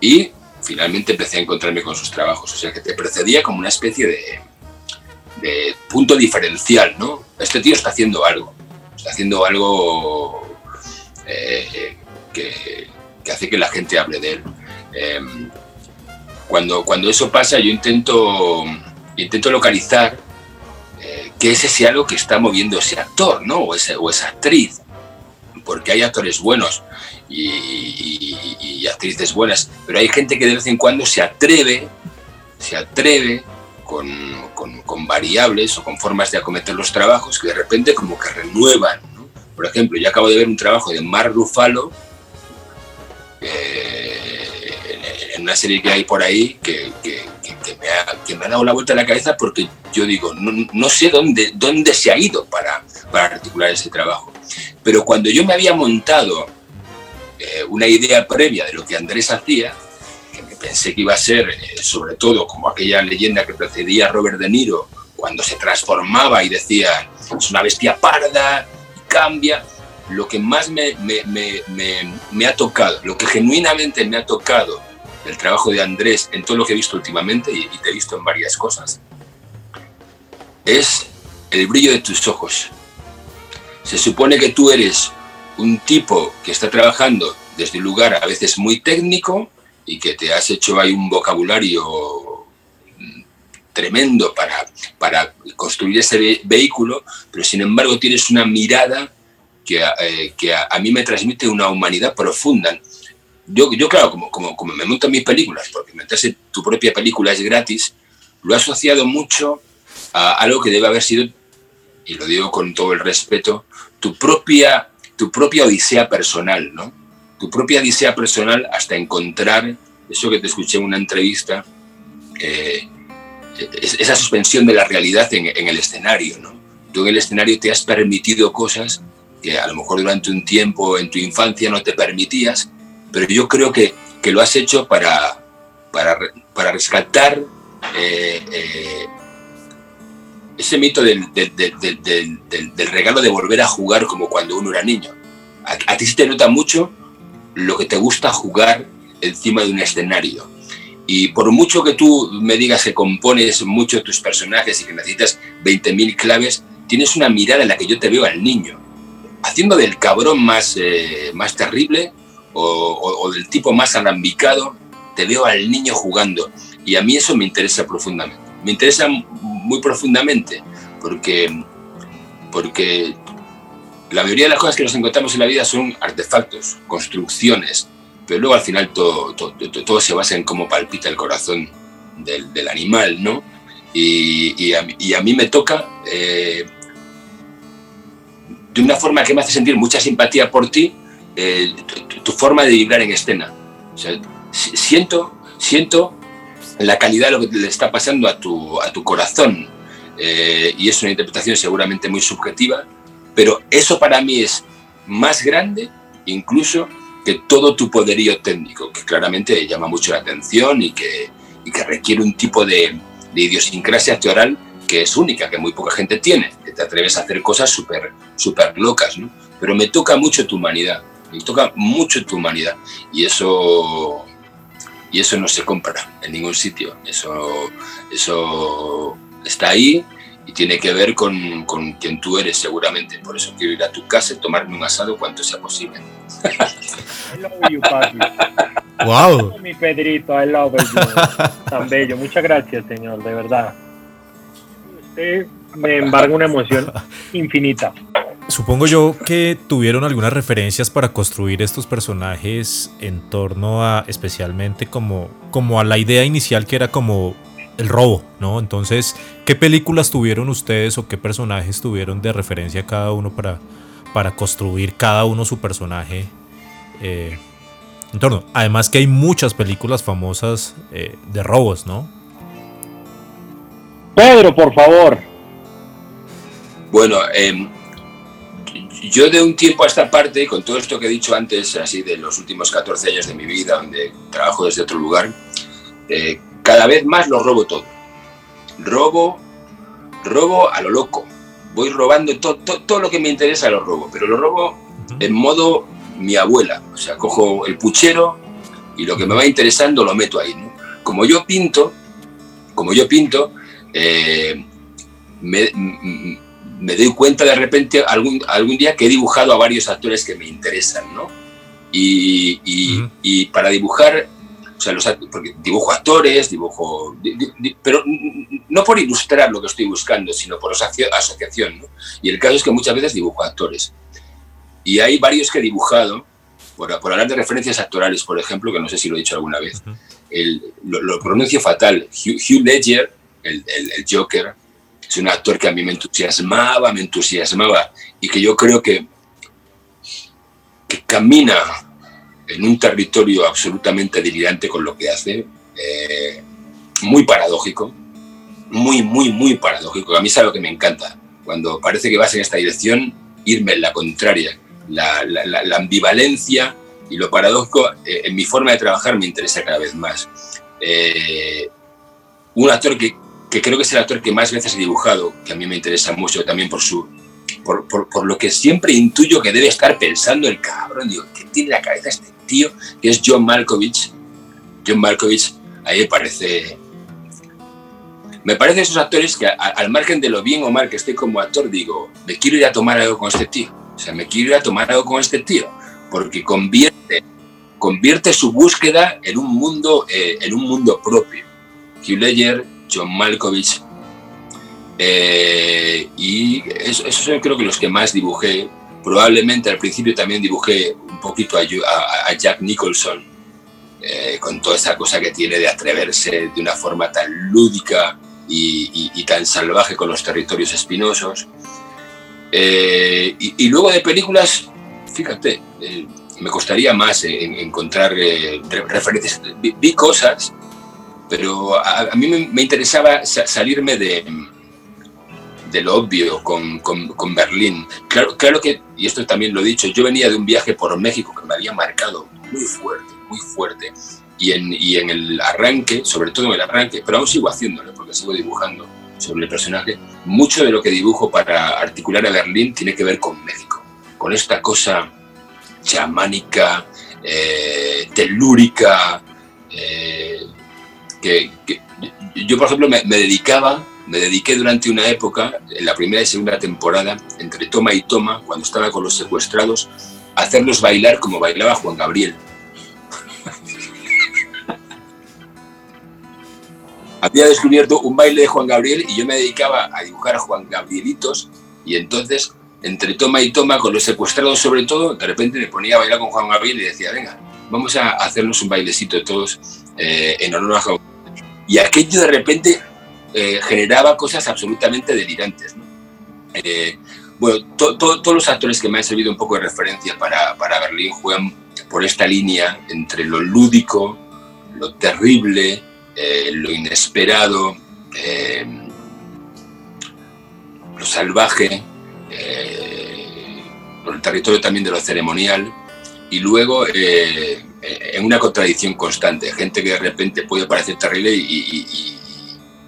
y finalmente empecé a encontrarme con sus trabajos. O sea que te precedía como una especie de, punto diferencial, ¿no? Este tío está haciendo algo, está haciendo algo eh, que, que, hace que la gente hable de él. Em, cuando, cuando eso pasa yo intento intento localizar eh, qué es ese algo que está moviendo ese actor, ¿no? O, esa actriz. Porque hay actores buenos y, actrices buenas, pero hay gente que de vez en cuando se atreve, se atreve con, con, variables o con formas de acometer los trabajos que de repente como que renuevan. Por ejemplo, yo acabo de ver un trabajo de Mar Rufalo eh, en una serie que hay por ahí que, que, que, me ha, que, me ha, dado la vuelta a la cabeza porque yo digo, no, no sé dónde, dónde se ha ido para, para, articular ese trabajo. Pero cuando yo me había montado eh, una idea previa de lo que Andrés hacía, que me pensé que iba a ser eh, sobre todo como aquella leyenda que precedía a Robert De Niro, cuando se transformaba y decía, es una bestia parda, cambia, lo que más me, me, me, me, ha tocado, lo que genuinamente me ha tocado el trabajo de Andrés en todo lo que he visto últimamente, y, te he visto en varias cosas, es el brillo de tus ojos. Se supone que tú eres un tipo que está trabajando desde un lugar a veces muy técnico y que te has hecho un vocabulario tremendo para, para construir ese vehículo, pero sin embargo tienes una mirada que, eh, que a, mí me transmite una humanidad profunda yo, yo claro, como, como, como me montan mis películas, porque montarse tu propia película es gratis, lo he asociado mucho a algo que debe haber sido, y lo digo con todo el respeto, tu propia, tu propia odisea personal, ¿no? Tu propia odisea personal hasta encontrar eso que te escuché en una entrevista, eh, esa suspensión de la realidad en, en, el escenario, ¿no? Tú en el escenario te has permitido cosas que a lo mejor durante un tiempo en tu infancia no te permitías, pero yo creo que, que lo has hecho para, para, para rescatar eh, eh, ese mito del, del, regalo de volver a jugar como cuando uno era niño. A, ti sí te nota mucho lo que te gusta jugar encima de un escenario. Y por mucho que tú me digas que compones mucho tus personajes y que necesitas 20.000 claves, tienes una mirada en la que yo te veo al niño, haciendo del cabrón más, eh, más terrible o, del tipo más alambicado, te veo al niño jugando. Y a mí eso me interesa profundamente. Me interesa muy profundamente porque, porque la mayoría de las cosas que nos encontramos en la vida son artefactos, construcciones, pero luego al final todo, todo, todo se basa en cómo palpita el corazón del, del animal, ¿no? Y, y, a, y, a, mí me toca eh, de una forma que me hace sentir mucha simpatía por ti, eh, tu, tu, forma de vibrar en escena. O sea, siento, siento la calidad de lo que le está pasando a tu, a tu corazón. Eh, y es una interpretación seguramente muy subjetiva, pero eso para mí es más grande incluso que todo tu poderío técnico, que claramente llama mucho la atención y que, y que requiere un tipo de, de idiosincrasia teoral que es única, que muy poca gente tiene, que te atreves a hacer cosas súper super locas, ¿no? Pero me toca mucho tu humanidad, me toca mucho tu humanidad y eso y eso no se compra en ningún sitio. Eso, eso está ahí y tiene que ver con, con quien tú eres seguramente. Por eso quiero ir a tu casa y tomarme un asado cuanto sea posible. I love you, papi. Wow. Mi Pedrito, I love you. [LAUGHS] Tan bello. Muchas gracias, señor, de verdad. Usted me embarga una emoción infinita. Supongo yo que tuvieron algunas referencias para construir estos personajes en torno a especialmente como, como a la idea inicial que era como el robo, ¿no? Entonces, ¿qué películas tuvieron ustedes o qué personajes tuvieron de referencia cada uno para, para construir cada uno su personaje eh, en torno? Además que hay muchas películas famosas eh, de robos, ¿no? Pedro, por favor. Bueno, eh, yo de un tiempo a esta parte, con todo esto que he dicho antes, así de los últimos 14 años de mi vida, donde trabajo desde otro lugar, eh, cada vez más lo robo todo. Robo, robo a lo loco. Voy robando todo, todo, todo lo que me interesa, lo robo, pero lo robo en modo mi abuela. O sea, cojo el puchero y lo que me va interesando lo meto ahí. ¿no? Como yo pinto, como yo pinto, eh, me, me doy cuenta de repente algún, algún día que he dibujado a varios actores que me interesan, ¿no? Y, y, uh -huh. y para dibujar, o sea, los, porque dibujo actores, dibujo, di, di, pero no por ilustrar lo que estoy buscando, sino por asociación, ¿no? Y el caso es que muchas veces dibujo actores. Y hay varios que he dibujado, por, por hablar de referencias actorales, por ejemplo, que no sé si lo he dicho alguna vez, uh -huh. el, lo, lo, pronuncio fatal, Hugh, Hugh Ledger, el, el, el Joker, es un actor que a mí me entusiasmaba, me entusiasmaba y que yo creo que, camina en un territorio absolutamente delirante con lo que hace, eh, muy paradójico, muy, muy, muy paradójico. A mí es algo que me encanta. Cuando parece que vas en esta dirección, irme en la contraria. La ambivalencia y lo paradójico eh, en mi forma de trabajar me interesa cada vez más. Eh, un actor que, que creo que es el actor que más veces he dibujado, que a mí me interesa mucho también por su por, por, por, lo que siempre intuyo que debe estar pensando el cabrón, digo, ¿qué tiene la cabeza este tío? Que es John Malkovich. John Malkovich, ahí me parece... Me parece esos actores que a, al margen de lo bien o mal que estoy como actor, digo, me quiero ir a tomar algo con este tío. O sea, me quiero ir a tomar algo con este tío, porque convierte, convierte su búsqueda en un mundo, eh, en un mundo propio. Hugh Ledger John Malkovich. Eh, y esos eso son creo que los que más dibujé. Probablemente al principio también dibujé un poquito a, Jack Nicholson, eh, con toda esa cosa que tiene de atreverse de una forma tan lúdica y, tan salvaje con los territorios espinosos. Eh, y, luego de películas, fíjate, me costaría más encontrar referencias. Vi, cosas, pero a, mí me, interesaba salirme de, de lo obvio con, con, Berlín. Claro, claro que, y esto también lo he dicho, yo venía de un viaje por México que me había marcado muy fuerte, muy fuerte. Y en, y en el arranque, sobre todo en el arranque, pero aún sigo haciéndolo porque sigo dibujando sobre el personaje, mucho de lo que dibujo para articular a Berlín tiene que ver con México, con esta cosa chamánica, eh, telúrica, eh, que, yo por ejemplo me, dedicaba me dediqué durante una época, en la primera y segunda temporada, entre toma y toma, cuando estaba con los secuestrados, a hacerlos bailar como bailaba Juan Gabriel. [LAUGHS] Había descubierto un baile de Juan Gabriel y yo me dedicaba a dibujar a Juan Gabrielitos y entonces, entre toma y toma, con los secuestrados sobre todo, de repente me ponía a bailar con Juan Gabriel y decía, venga, vamos a hacernos un bailecito todos eh, en honor a Juan Y aquello de repente eh, generaba cosas absolutamente delirantes. Eh, bueno, todos los actores que me han servido un poco de referencia para, para Berlín juegan por esta línea entre lo lúdico, lo terrible, eh, lo inesperado, lo salvaje, por el territorio también de lo ceremonial, y luego en una contradicción constante, gente que de repente puede parecer terrible y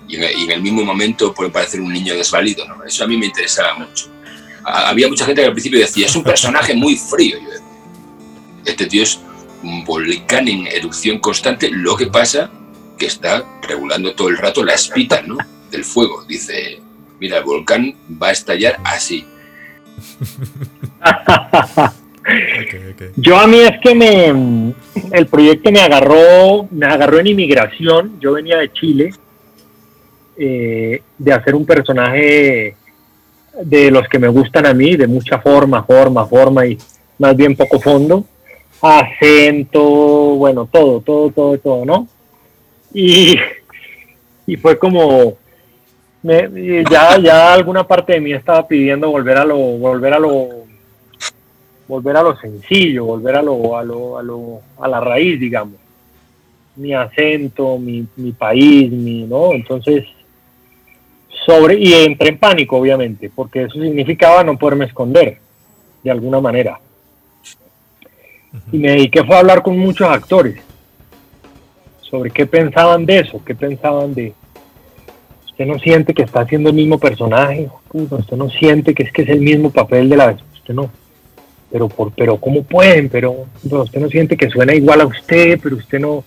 y en, el mismo momento puede parecer un niño desvalido. ¿no? Eso a mí me interesaba mucho. había mucha gente que al principio decía, es un personaje muy frío. Yo decía, este tío es un volcán en erupción constante, lo que pasa que está regulando todo el rato la espita ¿no? del fuego. Dice, mira, el volcán va a estallar así. [LAUGHS] Yo a mí es que me el proyecto me agarró, me agarró en inmigración. Yo venía de Chile eh, de hacer un personaje de los que me gustan a mí, de mucha forma, forma, forma y más bien poco fondo, acento, bueno, todo, todo, todo, todo, ¿no? Y, y fue como, ya, ya alguna parte de mí estaba pidiendo volver a lo, volver a lo, volver a lo sencillo, volver a lo, a lo, a lo, a la raíz, digamos. Mi acento, mi, mi país, mi, ¿no? Entonces, sobre, y entré en pánico, obviamente, porque eso significaba no poderme esconder, de alguna manera. Y me dediqué fue a hablar con muchos actores sobre qué pensaban de eso, qué pensaban de... Usted no siente que está haciendo el mismo personaje, usted no siente que es que es el mismo papel de la vez, usted no. Pero, por, pero ¿cómo pueden? Pero usted no siente que suena igual a usted, pero usted no...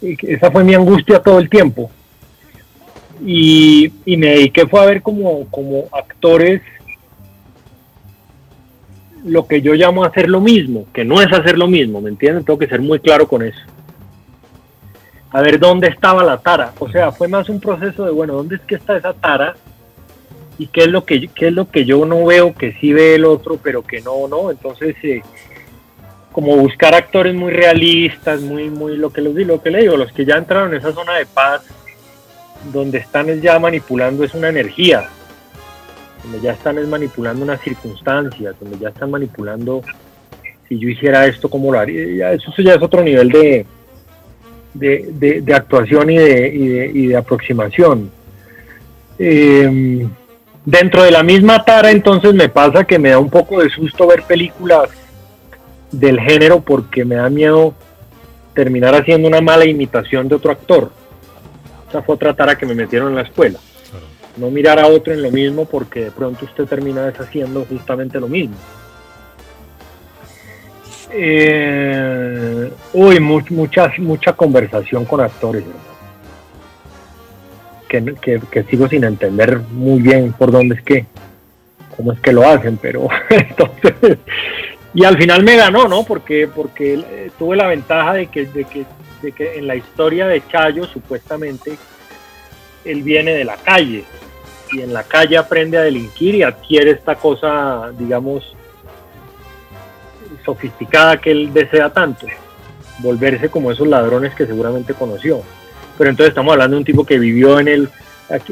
Esa fue mi angustia todo el tiempo y, me dediqué fue a ver como, como actores lo que yo llamo hacer lo mismo, que no es hacer lo mismo, ¿me entienden? Tengo que ser muy claro con eso. A ver dónde estaba la tara. O sea, fue más un proceso de, bueno, ¿dónde es que está esa tara? ¿Y qué es lo que, qué es lo que yo no veo, que sí ve el otro, pero que no, no? Entonces, eh, como buscar actores muy realistas, muy, muy, lo que les digo, lo que le digo, los que ya entraron en esa zona de paz, donde están es ya manipulando es una energía, donde ya están es manipulando una circunstancia, donde ya están manipulando si yo hiciera esto, ¿cómo lo haría? eso, ya es otro nivel de, de, actuación y de, y de, aproximación. Em, dentro de la misma tara entonces me pasa que me da un poco de susto ver películas del género porque me da miedo terminar haciendo una mala imitación de otro actor. Esa fue otra tara que me metieron en la escuela. No mirar a otro en lo mismo porque de pronto usted termina deshaciendo justamente lo mismo. Eh, uy, mucha, mucha conversación con actores, que, que, sigo sin entender muy bien por dónde es que, cómo es que lo hacen, pero [LAUGHS] entonces, y al final me ganó, ¿no? Porque, porque eh, tuve la ventaja de que, de que de que en la historia de Chayo, supuestamente, él viene de la calle y en la calle aprende a delinquir y adquiere esta cosa, digamos, sofisticada que él desea tanto, volverse como esos ladrones que seguramente conoció. Pero entonces estamos hablando de un tipo que vivió en el,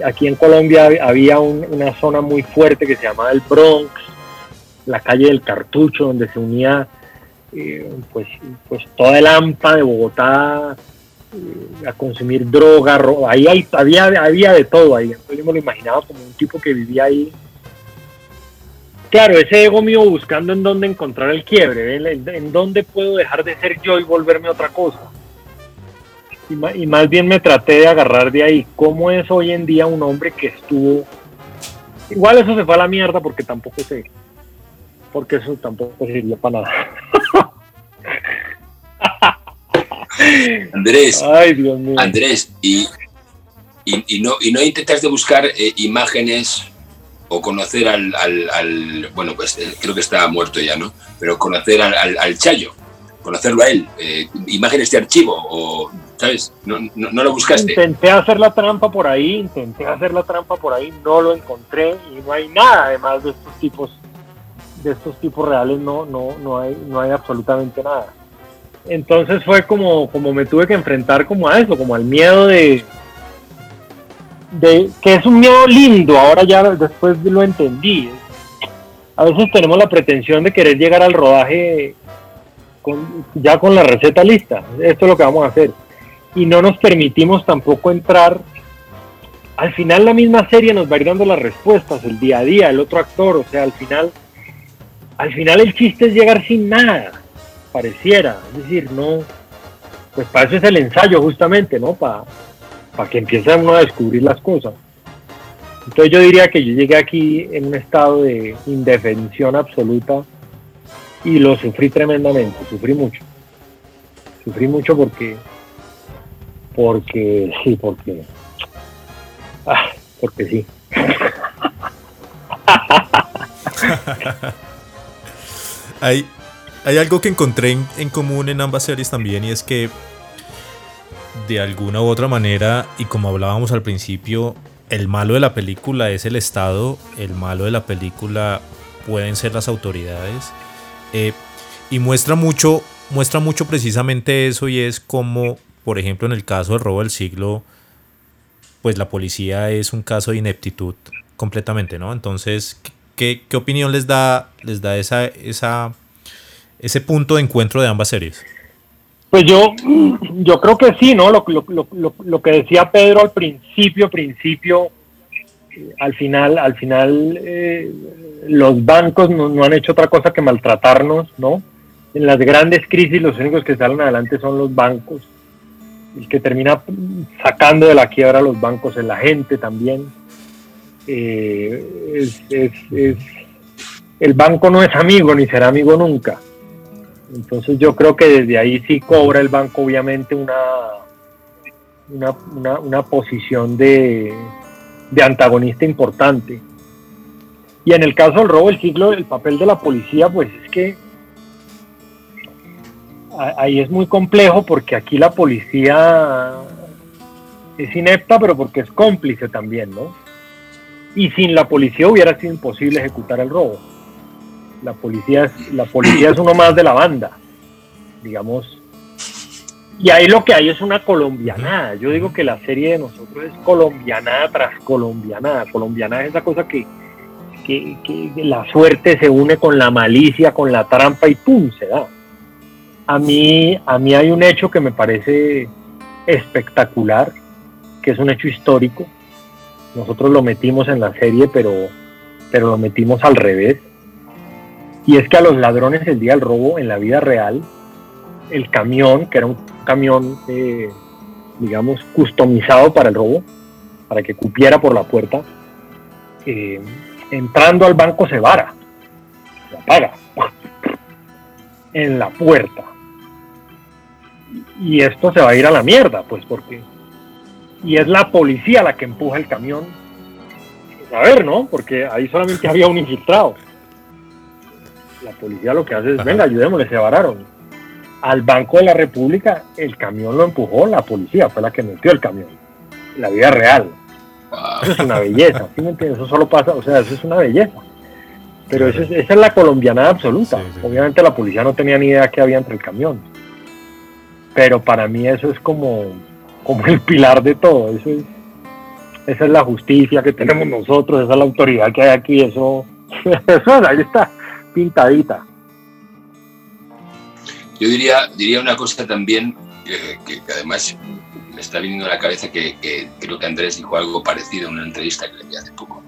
aquí, en Colombia había una zona muy fuerte que se llamaba el Bronx, la calle del Cartucho, donde se unía eh, pues, pues toda el AMPA de Bogotá eh, a consumir droga, ahí había, había de todo ahí, yo me lo imaginaba como un tipo que vivía ahí. Claro, ese ego mío buscando en dónde encontrar el quiebre, en, dónde puedo dejar de ser yo y volverme otra cosa. Y, y más bien me traté de agarrar de ahí, cómo es hoy en día un hombre que estuvo... Igual eso se fue a la mierda porque tampoco sé porque eso tampoco sirvió para nada. [LAUGHS] Andrés, Andrés, y, y, no, y no intentas de buscar eh, imágenes o conocer al, al, bueno, pues eh, creo que está muerto ya, ¿no? Pero conocer al, al, Chayo, conocerlo a él, eh, imágenes de archivo o, ¿sabes? No, no, no, lo buscaste. Intenté hacer la trampa por ahí, intenté hacer la trampa por ahí, no lo encontré y no hay nada además de estos tipos de estos tipos reales no, no, no, hay, no hay absolutamente nada. Entonces fue como, como me tuve que enfrentar como a eso, como al miedo de, de que es un miedo lindo, ahora ya después lo entendí. A veces tenemos la pretensión de querer llegar al rodaje con, ya con la receta lista, esto es lo que vamos a hacer. Y no nos permitimos tampoco entrar, al final la misma serie nos va a ir dando las respuestas, el día a día, el otro actor, o sea, al final al final el chiste es llegar sin nada, pareciera, es decir, no, pues para eso es el ensayo justamente, ¿no? Para, para que empiece uno a descubrir las cosas. Entonces yo diría que yo llegué aquí en un estado de indefensión absoluta y lo sufrí tremendamente, sufrí mucho. Sufrí mucho porque, porque, sí, porque, ah, porque sí. [LAUGHS] hay, hay algo que encontré en, común en ambas series también y es que de alguna u otra manera, y como hablábamos al principio, el malo de la película es el Estado, el malo de la película pueden ser las autoridades. Eh, y muestra mucho, muestra mucho precisamente eso y es como, por ejemplo, en el caso del robo del siglo, pues la policía es un caso de ineptitud completamente, ¿no? Entonces, ¿Qué, opinión les da, les da esa, esa, ese punto de encuentro de ambas series? Pues yo, yo creo que sí, ¿no? Lo, lo, que decía Pedro al principio, principio, eh, al final, al final eh, los bancos no, han hecho otra cosa que maltratarnos, ¿no? En las grandes crisis los únicos que salen adelante son los bancos. El que termina sacando de la quiebra a los bancos es la gente también. Eh, es, el banco no es amigo ni será amigo nunca. Entonces yo creo que desde ahí sí cobra el banco obviamente una, una, posición de, de, antagonista importante. Y en el caso del robo del siglo, el papel de la policía, pues es que ahí es muy complejo porque aquí la policía es inepta, pero porque es cómplice también, ¿no? y sin la policía hubiera sido imposible ejecutar el robo. La policía es, la policía es uno más de la banda, digamos. Y ahí lo que hay es una colombianada. Yo digo que la serie de nosotros es colombianada tras colombianada. Colombianada es esa cosa que, que, que la suerte se une con la malicia, con la trampa y ¡pum! se da. A mí, a mí hay un hecho que me parece espectacular, que es un hecho histórico, nosotros lo metimos en la serie, pero, pero lo metimos al revés. Y es que a los ladrones el día del robo, en la vida real, el camión, que era un camión, eh, digamos, customizado para el robo, para que cupiera por la puerta, eh, entrando al banco se vara, se apaga, [LAUGHS] en la puerta. Y esto se va a ir a la mierda, pues porque y es la policía la que empuja el camión. A ver, ¿no? Porque ahí solamente había un infiltrado. La policía lo que hace es, venga, ayudémosle, se vararon. Al Banco de la República el camión lo empujó, la policía fue la que metió el camión. La vida real. Eso es una belleza, ¿sí me entiendes? Eso solo pasa, o sea, eso es una belleza. Pero esa es la colombianada absoluta. Obviamente la policía no tenía ni idea qué había entre el camión. Pero para mí eso es como, como el pilar de todo. Eso es, esa es la justicia que tenemos nosotros, esa es la autoridad que hay aquí, eso, [LAUGHS] eso ahí está, pintadita. Yo diría, diría una cosa también que, además me está viniendo a la cabeza que, creo que Andrés dijo algo parecido en una entrevista que le vi hace poco.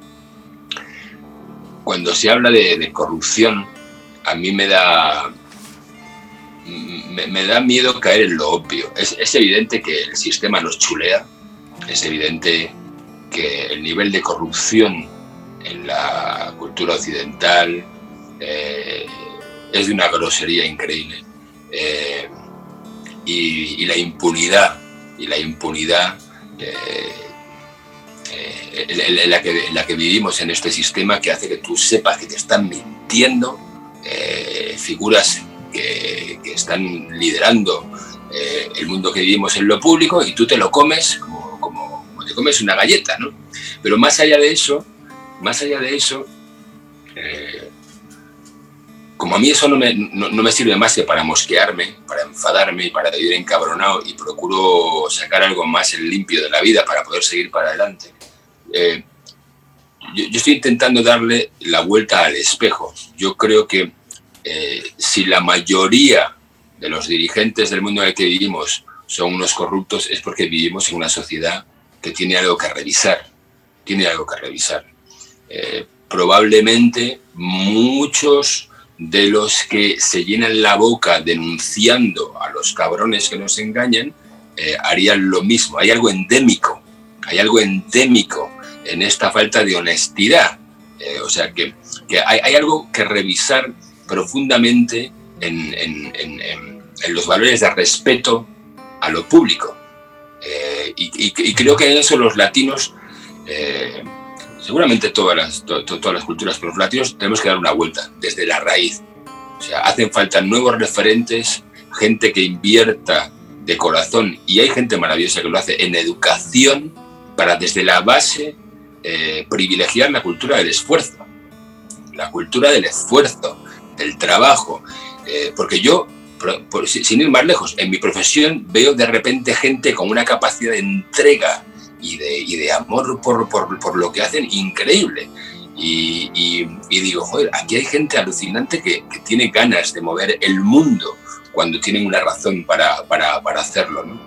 Cuando se habla de, corrupción, a mí me da, me, da miedo caer en lo obvio. Es, es, evidente que el sistema nos chulea, es evidente que el nivel de corrupción en la cultura occidental eh, es de una grosería increíble. Eh, y, la impunidad, y la impunidad eh, en, la que, la que vivimos en este sistema que hace que tú sepas que te están mintiendo figuras que, que, están liderando el mundo que vivimos en lo público y tú te lo comes como, como, como te comes una galleta, ¿no? Pero más allá de eso, más allá de eso, eh, como a mí eso no me, no, me, sirve más que para mosquearme, para enfadarme y para vivir encabronado y procuro sacar algo más en limpio de la vida para poder seguir para adelante, eh, yo, estoy intentando darle la vuelta al espejo. Yo creo que eh, si la mayoría de los dirigentes del mundo en el que vivimos son unos corruptos, es porque vivimos en una sociedad que tiene algo que revisar, tiene algo que revisar. Eh, probablemente muchos de los que se llenan la boca denunciando a los cabrones que nos engañan eh, harían lo mismo. Hay algo endémico, hay algo endémico en esta falta de honestidad. Eh, o sea que, hay, algo que revisar profundamente en, los valores de respeto a lo público. y, creo que en eso los latinos seguramente todas las, todas las culturas, pero los latinos tenemos que dar una vuelta desde la raíz. O sea, hacen falta nuevos referentes, gente que invierta de corazón, y hay gente maravillosa que lo hace en educación para desde la base eh, privilegiar la cultura del esfuerzo, la cultura del esfuerzo, del trabajo, eh, porque yo, sin ir más lejos, en mi profesión veo de repente gente con una capacidad de entrega, y de, y de amor por, por, lo que hacen increíble. Y, y, digo, joder, aquí hay gente alucinante que, que, tiene ganas de mover el mundo cuando tienen una razón para, para, para hacerlo. ¿no?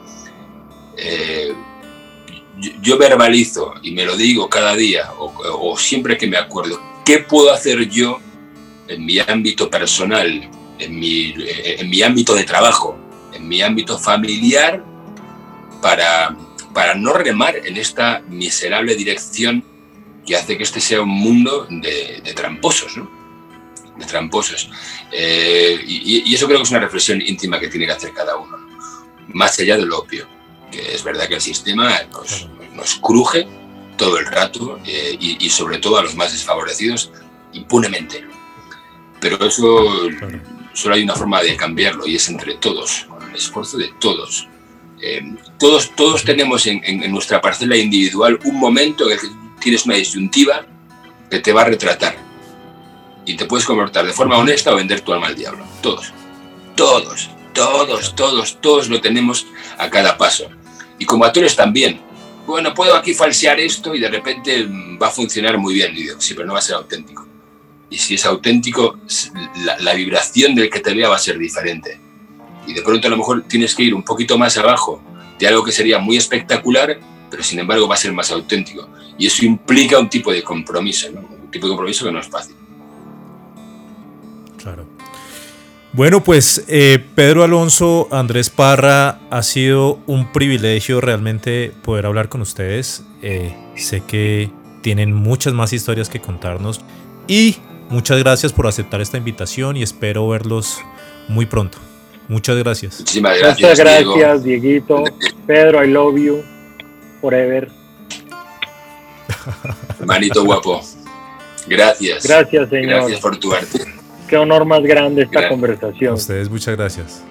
Eh, yo, verbalizo y me lo digo cada día o, siempre que me acuerdo, ¿qué puedo hacer yo en mi ámbito personal, en mi, en mi ámbito de trabajo, en mi ámbito familiar para para no remar en esta miserable dirección que hace que este sea un mundo de, tramposos. De tramposos. Eh, y, eso creo que es una reflexión íntima que tiene que hacer cada uno, más allá del opio, que es verdad que el sistema nos, cruje todo el rato eh, y, sobre todo a los más desfavorecidos impunemente. Pero eso solo hay una forma de cambiarlo y es entre todos, con el esfuerzo de todos eh, todos, todos tenemos en, nuestra parcela individual un momento en el que tienes una disyuntiva que te va a retratar y te puedes comportar de forma honesta o vender tu alma al diablo. Todos, todos, todos, todos, todos lo tenemos a cada paso. Y como actores también. Bueno, puedo aquí falsear esto y de repente va a funcionar muy bien. Y digo, sí, pero no va a ser auténtico. Y si es auténtico, la, vibración del que te vea va a ser diferente y de pronto a lo mejor tienes que ir un poquito más abajo de algo que sería muy espectacular, pero sin embargo va a ser más auténtico. Y eso implica un tipo de compromiso, un tipo de compromiso que no es fácil. Claro. Bueno, pues eh, Pedro Alonso, Andrés Parra, ha sido un privilegio realmente poder hablar con ustedes. Eh, sé que tienen muchas más historias que contarnos y muchas gracias por aceptar esta invitación y espero verlos muy pronto. Muchas gracias. Muchísimas gracias. Muchas gracias, Dieguito. [LAUGHS] Pedro, I love you. Forever. Hermanito guapo. Gracias. Gracias, señor. Gracias por tu arte. Qué honor más grande esta conversación. A ustedes, muchas gracias.